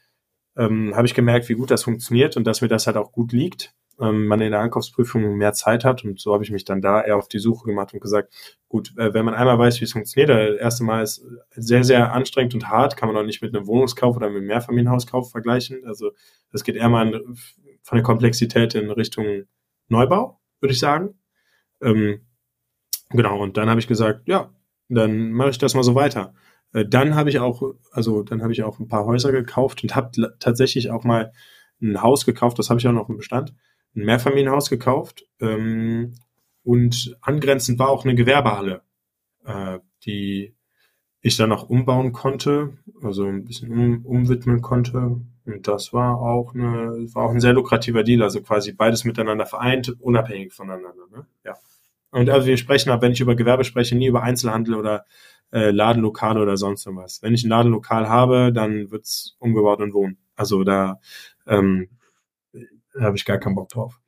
ähm, habe ich gemerkt, wie gut das funktioniert und dass mir das halt auch gut liegt. Ähm, man in der Ankaufsprüfung mehr Zeit hat und so habe ich mich dann da eher auf die Suche gemacht und gesagt, gut, äh, wenn man einmal weiß, wie es funktioniert, das erste Mal ist sehr, sehr anstrengend und hart, kann man auch nicht mit einem Wohnungskauf oder mit einem Mehrfamilienhauskauf vergleichen. Also das geht eher mal in, von der Komplexität in Richtung Neubau, würde ich sagen. Ähm, genau, und dann habe ich gesagt, ja, dann mache ich das mal so weiter. Äh, dann habe ich auch, also dann habe ich auch ein paar Häuser gekauft und habe tatsächlich auch mal ein Haus gekauft, das habe ich auch noch im Bestand, ein Mehrfamilienhaus gekauft ähm, und angrenzend war auch eine Gewerbehalle, äh, die ich dann auch umbauen konnte, also ein bisschen um, umwidmen konnte. Und das war auch eine, war auch ein sehr lukrativer Deal, also quasi beides miteinander vereint, unabhängig voneinander. Ne? Ja. Und also wir sprechen, wenn ich über Gewerbe spreche, nie über Einzelhandel oder äh, Ladenlokale oder sonst irgendwas. Wenn ich ein Ladenlokal habe, dann wird's umgebaut und wohnen. Also da ähm, habe ich gar keinen Bock drauf.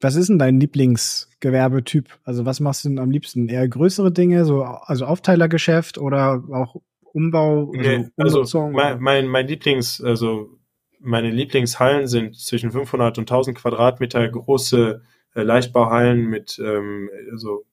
Was ist denn dein Lieblingsgewerbetyp? Also was machst du denn am liebsten? Eher größere Dinge, so also Aufteilergeschäft oder auch Umbau? Also, also mein, mein, mein Lieblings, also meine Lieblingshallen sind zwischen 500 und 1000 Quadratmeter große äh, Leichtbauhallen mit ähm, also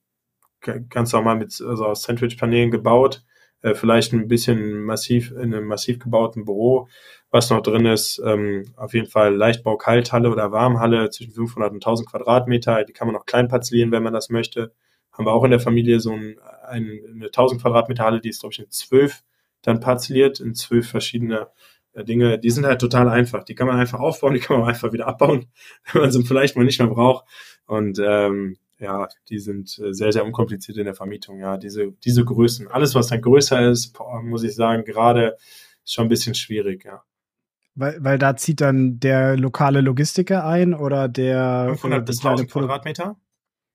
ganz normal mit also aus Sandwich-Paneelen gebaut, äh, vielleicht ein bisschen massiv in einem massiv gebauten Büro was noch drin ist, ähm, auf jeden Fall Leichtbau-Kalthalle oder Warmhalle zwischen 500 und 1000 Quadratmeter. Die kann man noch klein parzellieren, wenn man das möchte. Haben wir auch in der Familie so ein, ein, eine 1000 Quadratmeter Halle, die ist, glaube ich, in zwölf dann parzelliert, in zwölf verschiedene äh, Dinge. Die sind halt total einfach. Die kann man einfach aufbauen, die kann man einfach wieder abbauen, [LAUGHS] wenn man sie vielleicht mal nicht mehr braucht. Und ähm, ja, die sind äh, sehr, sehr unkompliziert in der Vermietung. Ja, diese, diese Größen. Alles, was dann größer ist, muss ich sagen, gerade ist schon ein bisschen schwierig, ja. Weil, weil da zieht dann der lokale Logistiker ein oder der 500 bis 1000 Quadratmeter?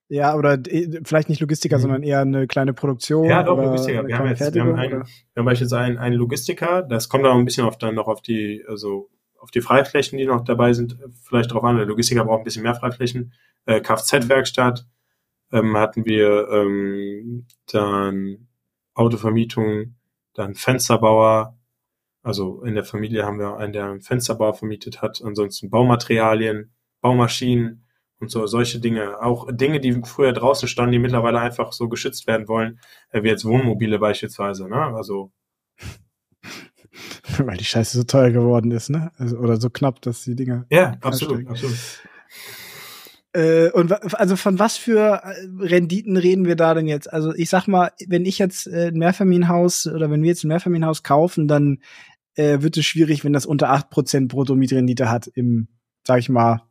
Ja, oder vielleicht nicht Logistiker, mhm. sondern eher eine kleine Produktion. Ja, doch, Logistiker. Wir haben, jetzt, wir haben, einen, wir haben beispielsweise einen, einen Logistiker, das kommt auch ein bisschen auf dann noch auf die, also auf die Freiflächen, die noch dabei sind, vielleicht drauf an. Der Logistiker braucht ein bisschen mehr Freiflächen. Äh, Kfz-Werkstatt ähm, hatten wir ähm, dann Autovermietung, dann Fensterbauer, also in der Familie haben wir einen, der einen Fensterbau vermietet hat, ansonsten Baumaterialien, Baumaschinen und so solche Dinge. Auch Dinge, die früher draußen standen, die mittlerweile einfach so geschützt werden wollen, äh, wie jetzt Wohnmobile beispielsweise. Ne? Also [LAUGHS] weil die Scheiße so teuer geworden ist, ne? Also, oder so knapp, dass die Dinger. Ja, absolut, absolut. Äh, und also von was für äh, Renditen reden wir da denn jetzt? Also ich sag mal, wenn ich jetzt äh, ein Mehrfamilienhaus oder wenn wir jetzt ein Mehrfamilienhaus kaufen, dann äh, wird es schwierig, wenn das unter acht Prozent Bruttomietrendite hat im, sag ich mal,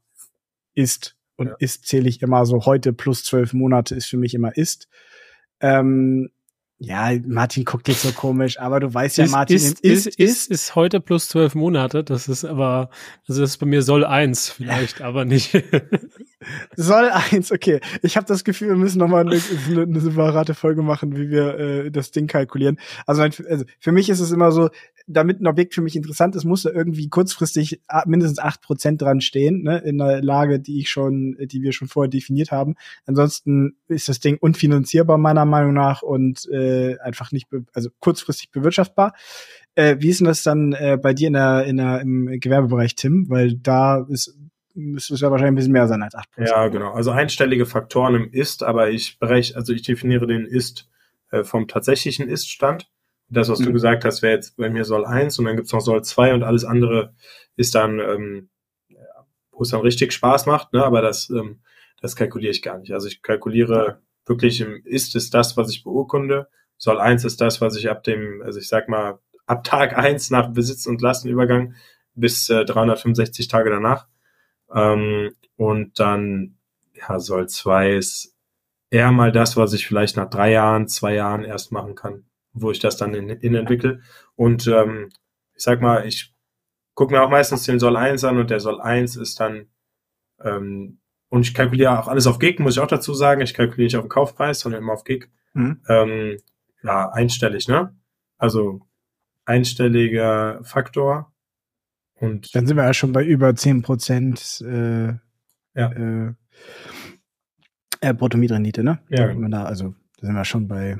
ist. Und ja. ist zähle ich immer so heute plus zwölf Monate ist für mich immer ist. Ähm, ja, Martin guckt jetzt so komisch, aber du weißt ja, ist, Martin ist, ist, ist, ist, ist heute plus zwölf Monate. Das ist aber, also das ist bei mir soll eins vielleicht, aber nicht. [LAUGHS] soll eins, okay. Ich habe das Gefühl, wir müssen nochmal eine, eine, eine separate Folge machen, wie wir äh, das Ding kalkulieren. Also, also für mich ist es immer so, damit ein Objekt für mich interessant ist, muss da irgendwie kurzfristig mindestens acht Prozent dran stehen, ne, in einer Lage, die ich schon, die wir schon vorher definiert haben. Ansonsten ist das Ding unfinanzierbar meiner Meinung nach und äh, einfach nicht, also kurzfristig bewirtschaftbar. Äh, wie ist denn das dann äh, bei dir in der, in der, im Gewerbebereich, Tim? Weil da ist müsste es ja wahrscheinlich ein bisschen mehr sein als 8%. Ja, genau. Also einstellige Faktoren im Ist, aber ich breche, also ich definiere den Ist äh, vom tatsächlichen Ist-Stand das, was mhm. du gesagt hast, wäre jetzt bei mir Soll 1 und dann gibt's noch Soll 2 und alles andere ist dann, ähm, wo es dann richtig Spaß macht, ne? aber das, ähm, das kalkuliere ich gar nicht. Also ich kalkuliere wirklich im Ist ist das, was ich beurkunde. Soll 1 ist das, was ich ab dem, also ich sag mal, ab Tag 1 nach Besitz- und Lastenübergang bis äh, 365 Tage danach. Ähm, und dann, ja, Soll 2 ist eher mal das, was ich vielleicht nach drei Jahren, zwei Jahren erst machen kann wo ich das dann in, in entwickle. Und ähm, ich sag mal, ich gucke mir auch meistens den Soll 1 an und der Soll 1 ist dann, ähm, und ich kalkuliere auch alles auf Gig, muss ich auch dazu sagen. Ich kalkuliere nicht auf den Kaufpreis, sondern immer auf Gig. Mhm. Ähm, ja, einstellig, ne? Also einstelliger Faktor. Und dann sind wir ja schon bei über 10 Prozent äh, ja. äh, äh, Bruttomietrendite, ne? Ja. Da, also da sind wir schon bei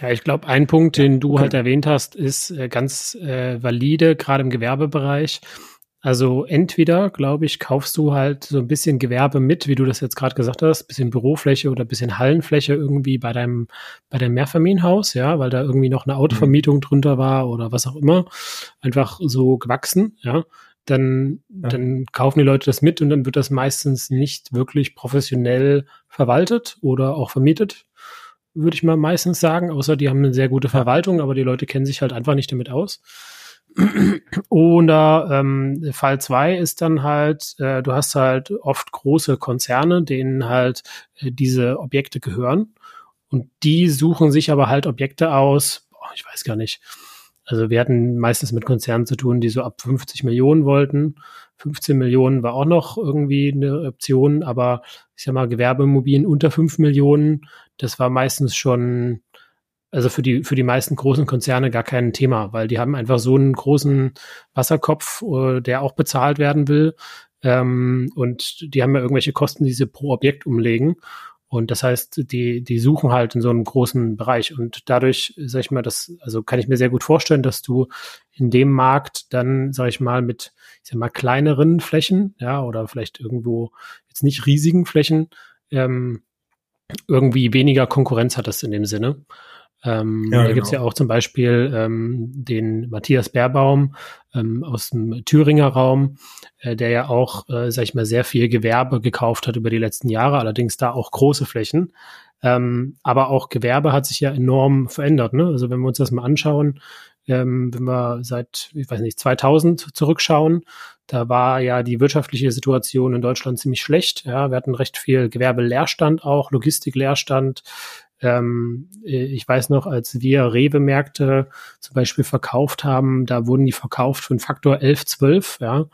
ja, ich glaube, ein Punkt, den du halt erwähnt hast, ist äh, ganz äh, valide, gerade im Gewerbebereich. Also entweder, glaube ich, kaufst du halt so ein bisschen Gewerbe mit, wie du das jetzt gerade gesagt hast, bisschen Bürofläche oder bisschen Hallenfläche irgendwie bei deinem, bei deinem Mehrfamilienhaus, ja, weil da irgendwie noch eine Autovermietung mhm. drunter war oder was auch immer, einfach so gewachsen, ja. Dann, ja. dann kaufen die Leute das mit und dann wird das meistens nicht wirklich professionell verwaltet oder auch vermietet würde ich mal meistens sagen, außer die haben eine sehr gute Verwaltung, aber die Leute kennen sich halt einfach nicht damit aus. Oder ähm, Fall zwei ist dann halt, äh, du hast halt oft große Konzerne, denen halt äh, diese Objekte gehören. Und die suchen sich aber halt Objekte aus, boah, ich weiß gar nicht. Also wir hatten meistens mit Konzernen zu tun, die so ab 50 Millionen wollten. 15 Millionen war auch noch irgendwie eine Option, aber ich sag mal, Gewerbeimmobilien unter 5 Millionen, das war meistens schon, also für die, für die meisten großen Konzerne gar kein Thema, weil die haben einfach so einen großen Wasserkopf, äh, der auch bezahlt werden will. Ähm, und die haben ja irgendwelche Kosten, die sie pro Objekt umlegen. Und das heißt, die, die suchen halt in so einem großen Bereich. Und dadurch, sag ich mal, das, also kann ich mir sehr gut vorstellen, dass du in dem Markt dann, sag ich mal, mit, ich sag mal, kleineren Flächen, ja, oder vielleicht irgendwo jetzt nicht riesigen Flächen, ähm, irgendwie weniger Konkurrenz hattest in dem Sinne. Ähm, ja, da genau. gibt's ja auch zum Beispiel ähm, den Matthias Baerbaum ähm, aus dem Thüringer Raum, äh, der ja auch, äh, sag ich mal, sehr viel Gewerbe gekauft hat über die letzten Jahre, allerdings da auch große Flächen. Ähm, aber auch Gewerbe hat sich ja enorm verändert. Ne? Also wenn wir uns das mal anschauen, ähm, wenn wir seit, ich weiß nicht, 2000 zurückschauen, da war ja die wirtschaftliche Situation in Deutschland ziemlich schlecht. Ja, wir hatten recht viel Gewerbeleerstand auch, Logistikleerstand, ähm, äh, ich weiß noch, als wir Rewe-Märkte zum Beispiel verkauft haben, da wurden die verkauft für einen Faktor 11, 12, ja.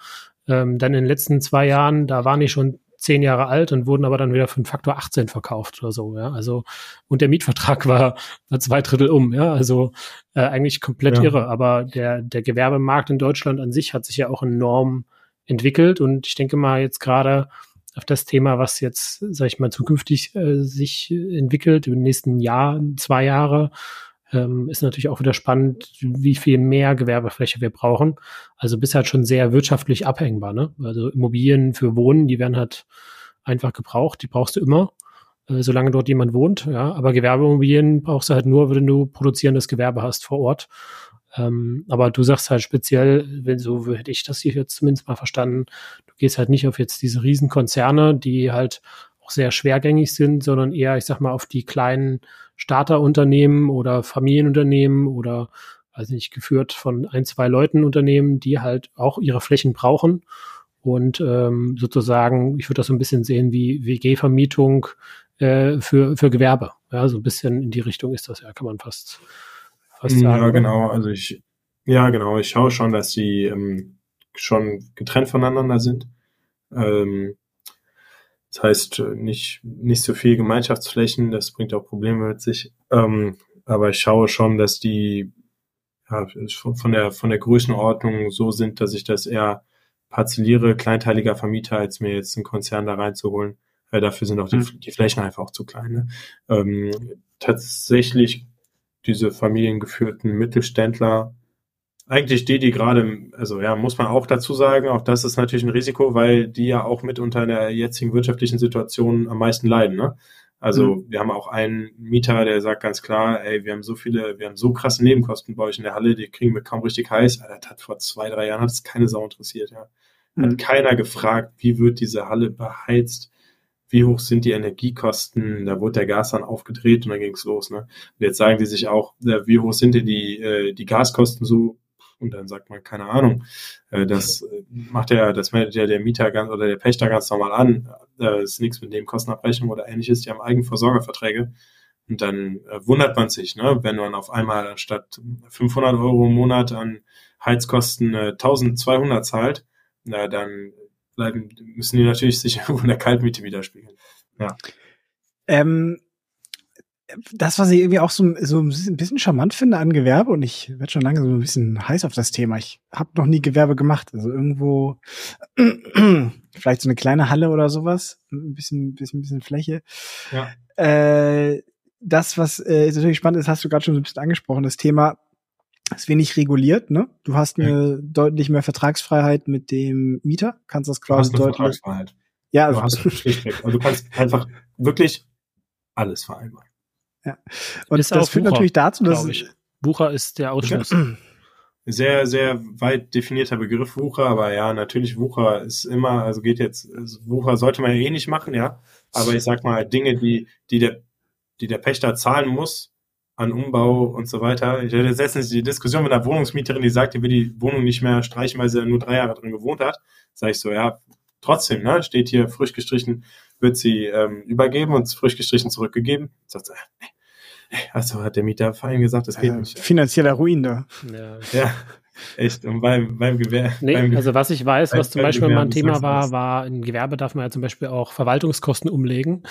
Ähm, dann in den letzten zwei Jahren, da waren die schon zehn Jahre alt und wurden aber dann wieder für einen Faktor 18 verkauft oder so, ja. Also, und der Mietvertrag [LAUGHS] war, war zwei Drittel um, ja. Also äh, eigentlich komplett ja. irre. Aber der, der Gewerbemarkt in Deutschland an sich hat sich ja auch enorm entwickelt und ich denke mal jetzt gerade auf das Thema, was jetzt, sag ich mal, zukünftig äh, sich entwickelt, im nächsten Jahr, zwei Jahre, ähm, ist natürlich auch wieder spannend, wie viel mehr Gewerbefläche wir brauchen. Also bisher halt schon sehr wirtschaftlich abhängbar. Ne? Also Immobilien für Wohnen, die werden halt einfach gebraucht, die brauchst du immer, äh, solange dort jemand wohnt. Ja, aber Gewerbeimmobilien brauchst du halt nur, wenn du produzierendes Gewerbe hast vor Ort. Ähm, aber du sagst halt speziell, wenn so hätte ich das hier jetzt zumindest mal verstanden, du gehst halt nicht auf jetzt diese Riesenkonzerne, die halt auch sehr schwergängig sind, sondern eher, ich sag mal, auf die kleinen Starterunternehmen oder Familienunternehmen oder weiß nicht, geführt von ein, zwei Leuten Unternehmen, die halt auch ihre Flächen brauchen und ähm, sozusagen, ich würde das so ein bisschen sehen wie WG-Vermietung äh, für, für Gewerbe. Ja, so ein bisschen in die Richtung ist das ja, kann man fast fast sagen. Ja, genau. Also ich, ja, genau. Ich schaue schon, dass sie ähm, schon getrennt voneinander sind. Ähm, das heißt, nicht, nicht so viel Gemeinschaftsflächen, das bringt auch Probleme mit sich. Ähm, aber ich schaue schon, dass die ja, von der, von der Größenordnung so sind, dass ich das eher parzelliere, kleinteiliger Vermieter, als mir jetzt einen Konzern da reinzuholen. Weil dafür sind auch die, mhm. die Flächen einfach auch zu klein. Ne? Ähm, tatsächlich diese familiengeführten Mittelständler, eigentlich die, die gerade, also ja, muss man auch dazu sagen, auch das ist natürlich ein Risiko, weil die ja auch mit unter der jetzigen wirtschaftlichen Situation am meisten leiden. Ne? Also mhm. wir haben auch einen Mieter, der sagt ganz klar, ey, wir haben so viele, wir haben so krasse Nebenkosten bei euch in der Halle, die kriegen wir kaum richtig heiß. Das hat vor zwei, drei Jahren hat es keine Sau interessiert, ja. Hat mhm. keiner gefragt, wie wird diese Halle beheizt, wie hoch sind die Energiekosten, da wurde der Gas dann aufgedreht und dann ging's los. Ne? Und jetzt sagen die sich auch, äh, wie hoch sind denn die, äh, die Gaskosten so? Und dann sagt man, keine Ahnung. Äh, das äh, macht ja, das meldet ja der Mieter ganz oder der Pächter ganz normal an. Da ist nichts mit Nebenkostenabrechnung oder ähnliches, die haben Eigenversorgerverträge. Und dann äh, wundert man sich, ne, wenn man auf einmal anstatt 500 Euro im Monat an Heizkosten äh, 1200 zahlt, na, dann bleiben, müssen die natürlich sich [LAUGHS] in der Kaltmiete widerspiegeln. Ja. Ähm, das, was ich irgendwie auch so, so ein bisschen charmant finde an Gewerbe, und ich werde schon lange so ein bisschen heiß auf das Thema. Ich habe noch nie Gewerbe gemacht. Also irgendwo [CLEARS THROAT] vielleicht so eine kleine Halle oder sowas. Ein bisschen, bisschen, bisschen Fläche. Ja. Äh, das, was äh, natürlich spannend ist, hast du gerade schon so ein bisschen angesprochen, das Thema ist wenig reguliert, ne? Du hast eine ja. deutlich mehr Vertragsfreiheit mit dem Mieter, kannst das quasi deutlich. Vertragsfreiheit. Ja, also, du hast schlichtweg. Also du kannst einfach wirklich alles vereinbaren. Ja. Und ist das führt Bucher, natürlich dazu, dass ich. Bucher ist der Ausschluss. Sehr, sehr weit definierter Begriff Wucher, aber ja, natürlich Wucher ist immer, also geht jetzt, also Wucher sollte man ja eh nicht machen, ja. Aber ich sag mal, Dinge, die, die der die der Pächter zahlen muss an Umbau und so weiter. Ich hatte letztens die Diskussion mit einer Wohnungsmieterin, die sagt, die will die Wohnung nicht mehr streichen, weil sie nur drei Jahre drin gewohnt hat. Sag ich so, ja, trotzdem, ne, steht hier frisch gestrichen, wird sie ähm, übergeben und frisch gestrichen zurückgegeben. Sagt sie, nee, also hat der Mieter vorhin gesagt, das geht Äh, nicht. finanzieller Ruin da. Ja. Ja, [LAUGHS] echt. Und beim, beim Gewehr. Nee, beim also was ich weiß, was zum Beispiel mal ein Gewerbe Thema war, war, in Gewerbe darf man ja zum Beispiel auch Verwaltungskosten umlegen.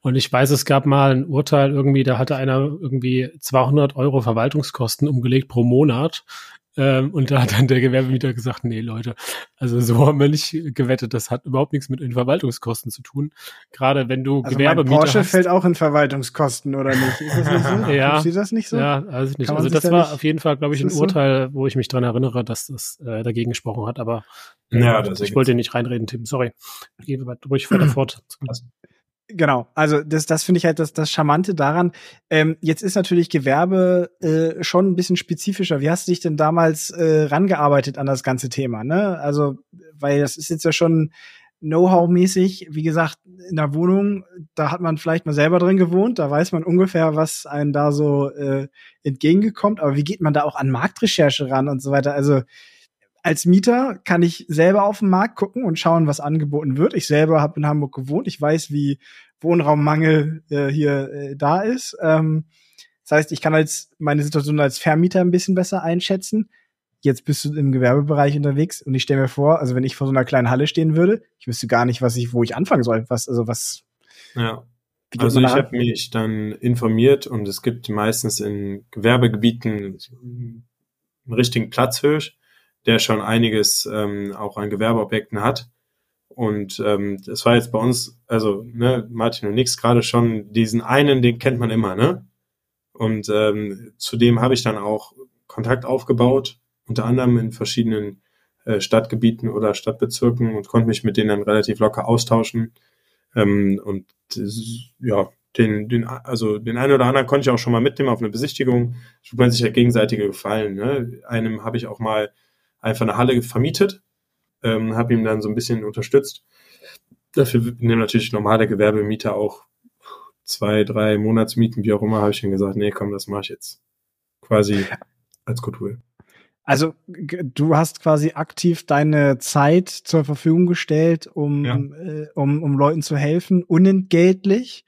Und ich weiß, es gab mal ein Urteil irgendwie, da hatte einer irgendwie 200 Euro Verwaltungskosten umgelegt pro Monat. Ähm, und da hat dann der Gewerbemieter gesagt, nee, Leute, also so haben wir nicht gewettet. Das hat überhaupt nichts mit den Verwaltungskosten zu tun. Gerade wenn du Also mein Gewerbemieter Porsche hast. fällt auch in Verwaltungskosten, oder nicht? Ist das nicht so? [LAUGHS] Ja. Ist das nicht so? Ja, also nicht. Also das da war nicht- auf jeden Fall, glaube ich, ein das so? Urteil, wo ich mich dran erinnere, dass das äh, dagegen gesprochen hat. Aber äh, Ja, das ich wollte nicht reinreden, Tim. Sorry. Geh weiter- ruhig [CLEARS THROAT] weiter fort. Genau, also das, das finde ich halt das, das Charmante daran. Ähm, jetzt ist natürlich Gewerbe äh, schon ein bisschen spezifischer. Wie hast du dich denn damals äh, rangearbeitet an das ganze Thema? Ne? Also, weil das ist jetzt ja schon Know-how-mäßig, wie gesagt, in der Wohnung, da hat man vielleicht mal selber drin gewohnt, da weiß man ungefähr, was einem da so äh, entgegengekommt. Aber wie geht man da auch an Marktrecherche ran und so weiter? Also als Mieter kann ich selber auf den Markt gucken und schauen, was angeboten wird. Ich selber habe in Hamburg gewohnt. Ich weiß, wie Wohnraummangel äh, hier äh, da ist. Ähm, das heißt, ich kann als meine Situation als Vermieter ein bisschen besser einschätzen. Jetzt bist du im Gewerbebereich unterwegs und ich stelle mir vor, also wenn ich vor so einer kleinen Halle stehen würde, ich wüsste gar nicht, was ich, wo ich anfangen soll. Was, also was, Ja. Also ich habe mich dann informiert und es gibt meistens in Gewerbegebieten einen richtigen Platzhirsch, der schon einiges ähm, auch an Gewerbeobjekten hat. Und ähm, das war jetzt bei uns, also ne, Martin und Nix gerade schon diesen einen, den kennt man immer, ne? Und ähm, zudem habe ich dann auch Kontakt aufgebaut, unter anderem in verschiedenen äh, Stadtgebieten oder Stadtbezirken und konnte mich mit denen dann relativ locker austauschen. Ähm, und ja, den, den, also den einen oder anderen konnte ich auch schon mal mitnehmen auf eine Besichtigung. Tut man sich ja gegenseitige Gefallen. Ne? Einem habe ich auch mal einfach eine Halle vermietet, ähm, habe ihm dann so ein bisschen unterstützt. Dafür nehmen natürlich normale Gewerbemieter auch zwei, drei Monatsmieten, wie auch immer, habe ich ihm gesagt, nee, komm, das mache ich jetzt quasi als Kultur. Also du hast quasi aktiv deine Zeit zur Verfügung gestellt, um, Ja. äh, um, um Leuten zu helfen, unentgeltlich.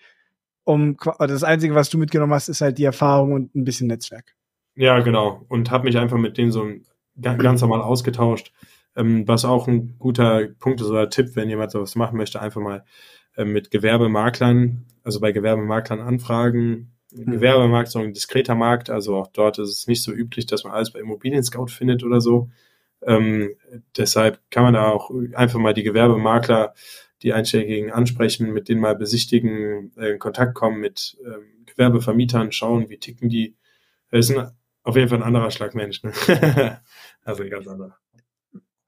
Um, qua- das Einzige, was du mitgenommen hast, ist halt die Erfahrung und ein bisschen Netzwerk. Ja, genau. Und habe mich einfach mit denen so ganz normal ausgetauscht. Ähm, was auch ein guter Punkt ist oder Tipp, wenn jemand sowas machen möchte, einfach mal äh, mit Gewerbemaklern, also bei Gewerbemaklern anfragen. Gewerbemarkt ist so ein diskreter Markt, also auch dort ist es nicht so üblich, dass man alles bei Immobilien Scout findet oder so. Ähm, deshalb kann man da auch einfach mal die Gewerbemakler, die Einschlägigen ansprechen, mit denen mal besichtigen, äh, in Kontakt kommen mit ähm, Gewerbevermietern, schauen, wie ticken die. Das ist ein, auf jeden Fall ein anderer Schlag Mensch. Ne? [LAUGHS] also ein ganz anderer.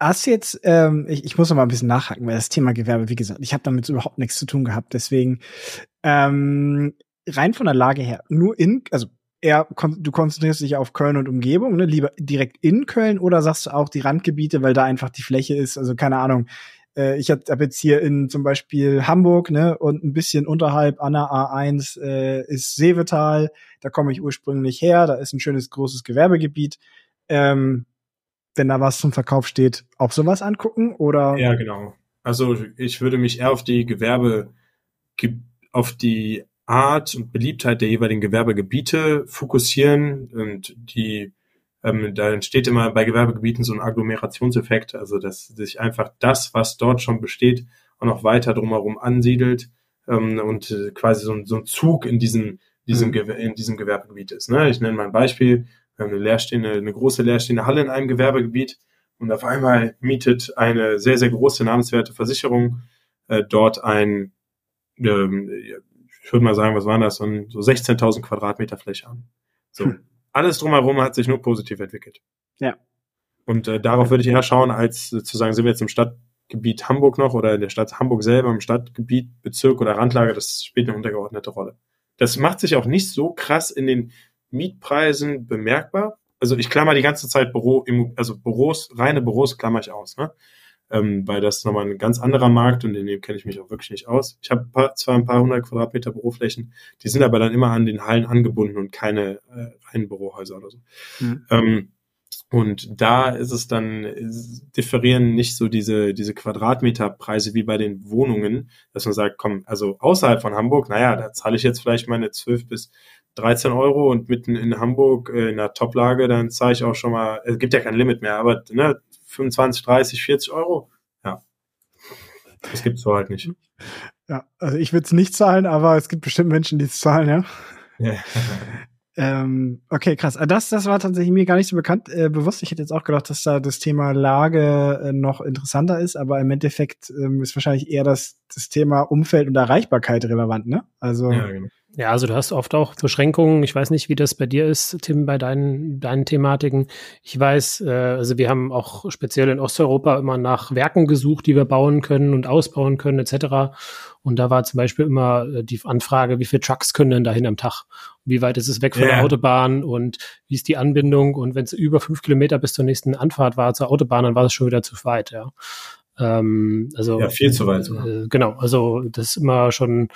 Hast jetzt, ähm, ich, ich muss noch mal ein bisschen nachhaken, weil das Thema Gewerbe, wie gesagt, ich habe damit überhaupt nichts zu tun gehabt. Deswegen ähm, rein von der Lage her, nur in, also eher, du konzentrierst dich auf Köln und Umgebung, ne? Lieber direkt in Köln oder sagst du auch die Randgebiete, weil da einfach die Fläche ist, also keine Ahnung. Äh, ich habe hab jetzt hier in zum Beispiel Hamburg, ne, und ein bisschen unterhalb an der A1 äh, ist Seevetal, da komme ich ursprünglich her, da ist ein schönes großes Gewerbegebiet. Ähm, wenn da was zum Verkauf steht, auch sowas angucken oder? Ja, genau. Also ich würde mich eher auf die Gewerbe, ge- auf die Art und Beliebtheit der jeweiligen Gewerbegebiete fokussieren und die ähm, da entsteht immer bei Gewerbegebieten so ein Agglomerationseffekt, also dass sich einfach das, was dort schon besteht, auch noch weiter drumherum ansiedelt ähm, und äh, quasi so ein, so ein Zug in diesem, diesem, Mhm. Gewer in diesem Gewerbegebiet ist. Ne? Ich nenne mal ein Beispiel, wir haben eine leerstehende, eine große leerstehende Halle in einem Gewerbegebiet und auf einmal mietet eine sehr, sehr große namenswerte Versicherung äh, dort ein, ähm, ich würde mal sagen, was waren das, so, ein- so 16.000 Quadratmeter Fläche an. So. Hm. Alles drumherum hat sich nur positiv entwickelt. Ja. Und äh, darauf würde ich eher schauen, als äh, zu sagen, sind wir jetzt im Stadtgebiet Hamburg noch oder in der Stadt Hamburg selber, im Stadtgebiet, Bezirk oder Randlage, das spielt eine untergeordnete Rolle. Das macht sich auch nicht so krass in den Mietpreisen bemerkbar. Also ich klammer die ganze Zeit Büro, also Büros, reine Büros klammer ich aus. Ne? Ähm, weil das ist nochmal ein ganz anderer Markt und in dem kenne ich mich auch wirklich nicht aus. Ich habe zwar ein paar hundert Quadratmeter Büroflächen, die sind aber dann immer an den Hallen angebunden und keine äh, reinen Bürohäuser oder so. Mhm. Ähm, und da ist es dann, differieren nicht so diese, diese Quadratmeterpreise wie bei den Wohnungen, dass man sagt, komm, also außerhalb von Hamburg, naja, da zahle ich jetzt vielleicht meine 12 bis 13 Euro und mitten in Hamburg äh, in der Toplage, dann zahle ich auch schon mal, es gibt ja kein Limit mehr, aber ne, 25, 30, 40 Euro, ja. Das gibt's so halt nicht. Ja, also ich würde es nicht zahlen, aber es gibt bestimmt Menschen, die es zahlen, ja. ja. [LAUGHS] Ähm, okay, krass. Ah, das, das war tatsächlich mir gar nicht so bekannt, äh, bewusst. Ich hätte jetzt auch gedacht, dass da das Thema Lage äh, noch interessanter ist, aber im Endeffekt ähm, ist wahrscheinlich eher das, das Thema Umfeld und Erreichbarkeit relevant, ne? Also. Ja, genau. Ja, also du hast oft auch Beschränkungen. Ich weiß nicht, wie das bei dir ist, Tim, bei deinen, deinen Thematiken. Ich weiß, äh, also wir haben auch speziell in Osteuropa immer nach Werken gesucht, die wir bauen können und ausbauen können, etc. Und da war zum Beispiel immer äh, die Anfrage, wie viele Trucks können denn dahin am Tag? Wie weit ist es weg von yeah. der Autobahn und wie ist die Anbindung? Und wenn es über fünf Kilometer bis zur nächsten Anfahrt war zur Autobahn, dann war es schon wieder zu weit, ja. Ähm, also ja, viel zu weit. Äh, genau, also das ist immer schon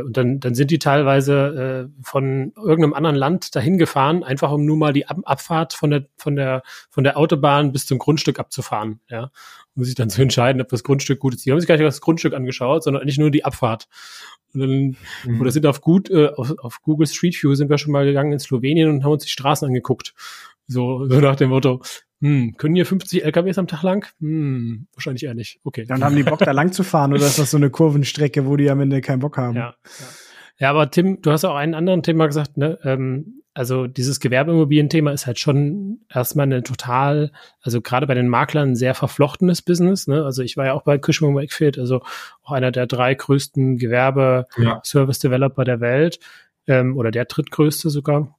und dann, dann sind die teilweise äh, von irgendeinem anderen Land dahin gefahren, einfach um nur mal die Ab Abfahrt von der, von der, von der Autobahn bis zum Grundstück abzufahren, ja. Um sich dann zu entscheiden, ob das Grundstück gut ist. Die haben sich gar nicht das Grundstück angeschaut, sondern eigentlich nur die Abfahrt. Und dann, mhm. oder sind auf gut, äh, auf, auf Google Street View sind wir schon mal gegangen in Slowenien und haben uns die Straßen angeguckt. So, so nach dem Motto, hm, können hier 50 LKWs am Tag lang? Hm, wahrscheinlich eher nicht. Okay. Dann haben die Bock, da lang zu fahren oder ist das so eine Kurvenstrecke, wo die am Ende keinen Bock haben? Ja, ja. ja aber Tim, du hast auch einen anderen Thema gesagt, ne? Ähm, also dieses Gewerbeimmobilien-Thema ist halt schon erstmal eine total, also gerade bei den Maklern ein sehr verflochtenes Business. Ne? Also ich war ja auch bei Cushman Wakefield, also auch einer der drei größten Gewerbe-Service-Developer der Welt ähm, oder der drittgrößte sogar.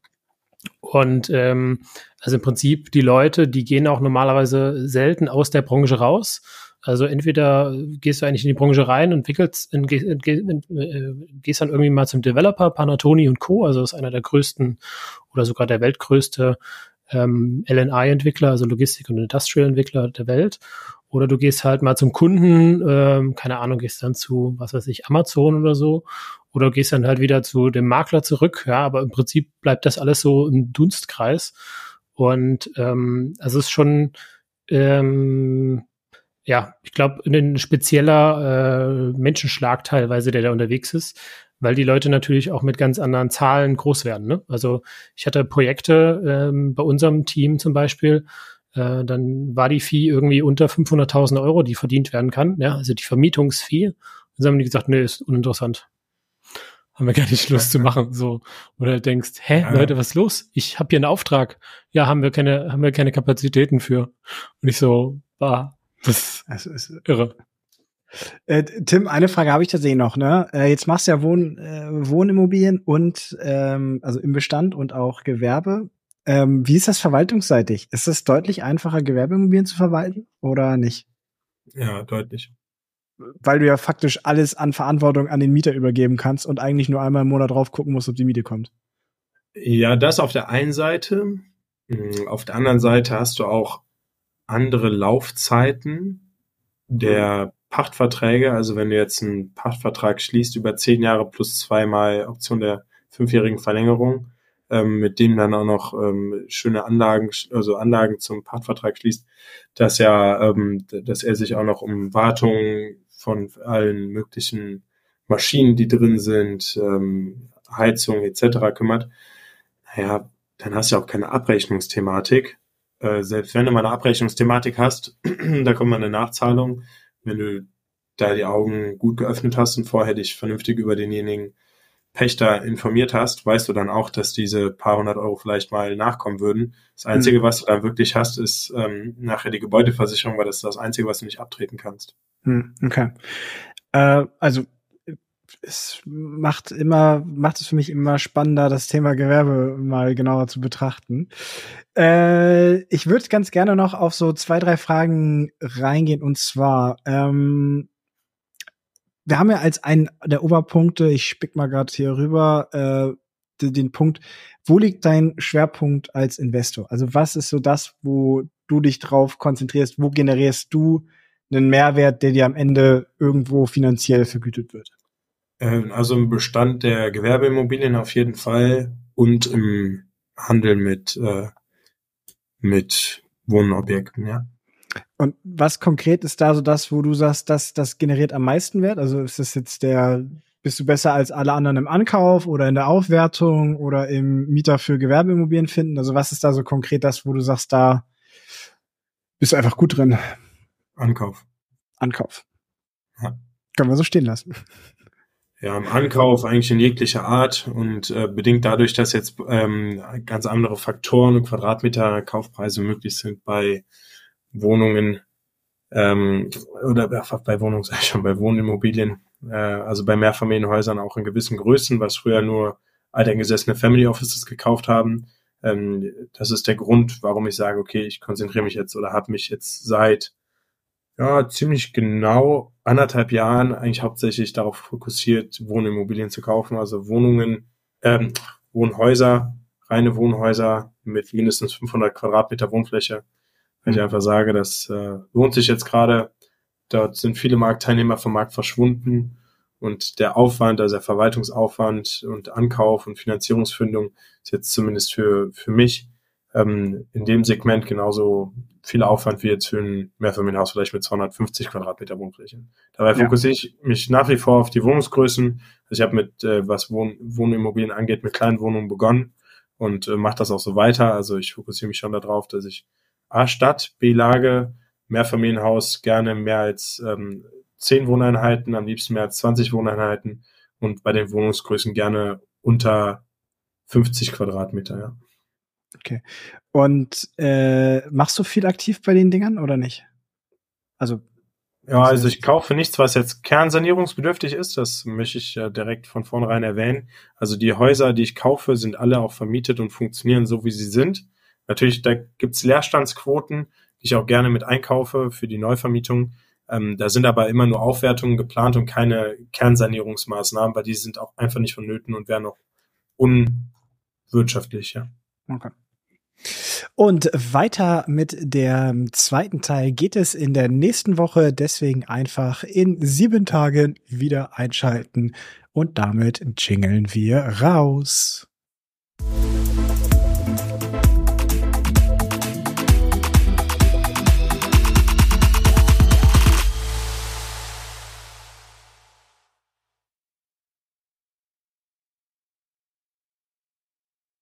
Und ähm, also im Prinzip die Leute, die gehen auch normalerweise selten aus der Branche raus. Also entweder gehst du eigentlich in die Branche rein und wickelst, in, in, in, äh, gehst dann irgendwie mal zum Developer, Panatoni und Co., also ist einer der größten oder sogar der weltgrößte ähm, LNI-Entwickler, also Logistik- und Industrial-Entwickler der Welt. Oder du gehst halt mal zum Kunden, ähm, keine Ahnung, gehst dann zu, was weiß ich, Amazon oder so oder gehst dann halt wieder zu dem Makler zurück, ja, aber im Prinzip bleibt das alles so im Dunstkreis. Und ähm, also es ist schon, ähm, ja, ich glaube, ein spezieller äh, Menschenschlag teilweise, der da unterwegs ist, weil die Leute natürlich auch mit ganz anderen Zahlen groß werden. Ne? Also ich hatte Projekte ähm, bei unserem Team zum Beispiel, äh, dann war die Fee irgendwie unter 500.000 Euro, die verdient werden kann, ja, also die Vermietungsfee. Und dann haben die gesagt, nee, ist uninteressant haben wir gar nicht Lust zu machen. So. Oder denkst, hä, ja. Leute, was ist los? Ich habe hier einen Auftrag. Ja, haben wir keine, haben wir keine Kapazitäten für. Und ich so, bah, das also ist irre. Äh, Tim, eine Frage habe ich tatsächlich noch. Ne? Äh, jetzt machst du ja Wohn, äh, Wohnimmobilien und ähm, also im Bestand und auch Gewerbe. Ähm, wie ist das verwaltungsseitig? Ist es deutlich einfacher, Gewerbeimmobilien zu verwalten oder nicht? Ja, deutlich weil du ja faktisch alles an Verantwortung an den Mieter übergeben kannst und eigentlich nur einmal im Monat drauf gucken musst, ob die Miete kommt. Ja, das auf der einen Seite. Hm, auf der anderen Seite hast du auch andere Laufzeiten der Pachtverträge. Also wenn du jetzt einen Pachtvertrag schließt über zehn Jahre plus zweimal Option der fünfjährigen Verlängerung, ähm, mit dem dann auch noch ähm, schöne Anlagen, also Anlagen zum Pachtvertrag schließt, dass ja, ähm, dass er sich auch noch um Wartung von allen möglichen Maschinen, die drin sind, ähm, Heizung etc. kümmert, naja, dann hast du auch keine Abrechnungsthematik. Äh, selbst wenn du mal eine Abrechnungsthematik hast, [CLEARS THROAT] da kommt mal eine Nachzahlung. Wenn du da die Augen gut geöffnet hast und vorher dich vernünftig über denjenigen Pächter informiert hast, weißt du dann auch, dass diese paar hundert Euro vielleicht mal nachkommen würden. Das Einzige, mhm. was du dann wirklich hast, ist ähm, nachher die Gebäudeversicherung, weil das ist das Einzige, was du nicht abtreten kannst. Hm, okay. Äh, also es macht immer, macht es für mich immer spannender, das Thema Gewerbe mal genauer zu betrachten. Äh, ich würde ganz gerne noch auf so zwei, drei Fragen reingehen und zwar, ähm, wir haben ja als einen der Oberpunkte, ich spick mal gerade hier rüber, äh, den, Punkt, wo liegt dein Schwerpunkt als Investor? Also was ist so das, wo du dich drauf konzentrierst, wo generierst du einen Mehrwert, der dir am Ende irgendwo finanziell vergütet wird? Ähm, also im Bestand der Gewerbeimmobilien auf jeden Fall und im Handel mit, äh, mit Wohnobjekten, ja. Und was konkret ist da so das, wo du sagst, dass das generiert am meisten Wert? Also ist das jetzt der, bist du besser als alle anderen im Ankauf oder in der Aufwertung oder im Mieter für Gewerbeimmobilien finden? Also was ist da so konkret das, wo du sagst, da bist du einfach gut drin? Ankauf. Ankauf. Ja. Können wir so stehen lassen. Ja, im Ankauf eigentlich in jeglicher Art und äh, bedingt dadurch, dass jetzt ähm, ganz andere Faktoren und Quadratmeter Kaufpreise möglich sind bei Wohnungen ähm, oder bei Wohnungen, [LAUGHS] sag ich schon, bei Wohnimmobilien, äh, also bei Mehrfamilienhäusern auch in gewissen Größen, was früher nur alteingesessene Family Offices gekauft haben. Ähm, das ist der Grund, warum ich sage, okay, ich konzentriere mich jetzt oder habe mich jetzt seit ja, ziemlich genau anderthalb Jahren eigentlich hauptsächlich darauf fokussiert, Wohnimmobilien zu kaufen, also Wohnungen, ähm, Wohnhäuser, reine Wohnhäuser mit mindestens 500 Quadratmeter Wohnfläche. Weil ich einfach sage, das äh, lohnt sich jetzt gerade. Dort sind viele Marktteilnehmer vom Markt verschwunden und der Aufwand, also der Verwaltungsaufwand und Ankauf und Finanzierungsfindung ist jetzt zumindest für, für mich ähm, in dem Segment genauso viel Aufwand wie jetzt für ein Mehrfamilienhaus vielleicht mit 250 Quadratmeter Wohnfläche. Dabei fokussiere ich mich nach wie vor auf die Wohnungsgrößen. Also ich habe mit, äh, was Wohn Wohnimmobilien angeht, mit kleinen Wohnungen begonnen und äh, mache das auch so weiter. Also ich fokussiere mich schon darauf, dass ich A Stadt, B Lage, Mehrfamilienhaus gerne mehr als ähm, 10 Wohneinheiten, am liebsten mehr als 20 Wohneinheiten und bei den Wohnungsgrößen gerne unter 50 Quadratmeter, ja. Okay. Und äh, machst du viel aktiv bei den Dingern oder nicht? Also ja, also ich kaufe nichts, was jetzt kernsanierungsbedürftig ist. Das möchte ich ja direkt von vornherein erwähnen. Also die Häuser, die ich kaufe, sind alle auch vermietet und funktionieren so, wie sie sind. Natürlich, da gibt's Leerstandsquoten, die ich auch gerne mit einkaufe für die Neuvermietung. Ähm, da sind aber immer nur Aufwertungen geplant und keine Kernsanierungsmaßnahmen, weil die sind auch einfach nicht vonnöten und wären auch unwirtschaftlich, ja. Okay. Und weiter mit dem zweiten Teil geht es in der nächsten Woche. Deswegen einfach in sieben Tagen wieder einschalten. Und damit jingeln wir raus.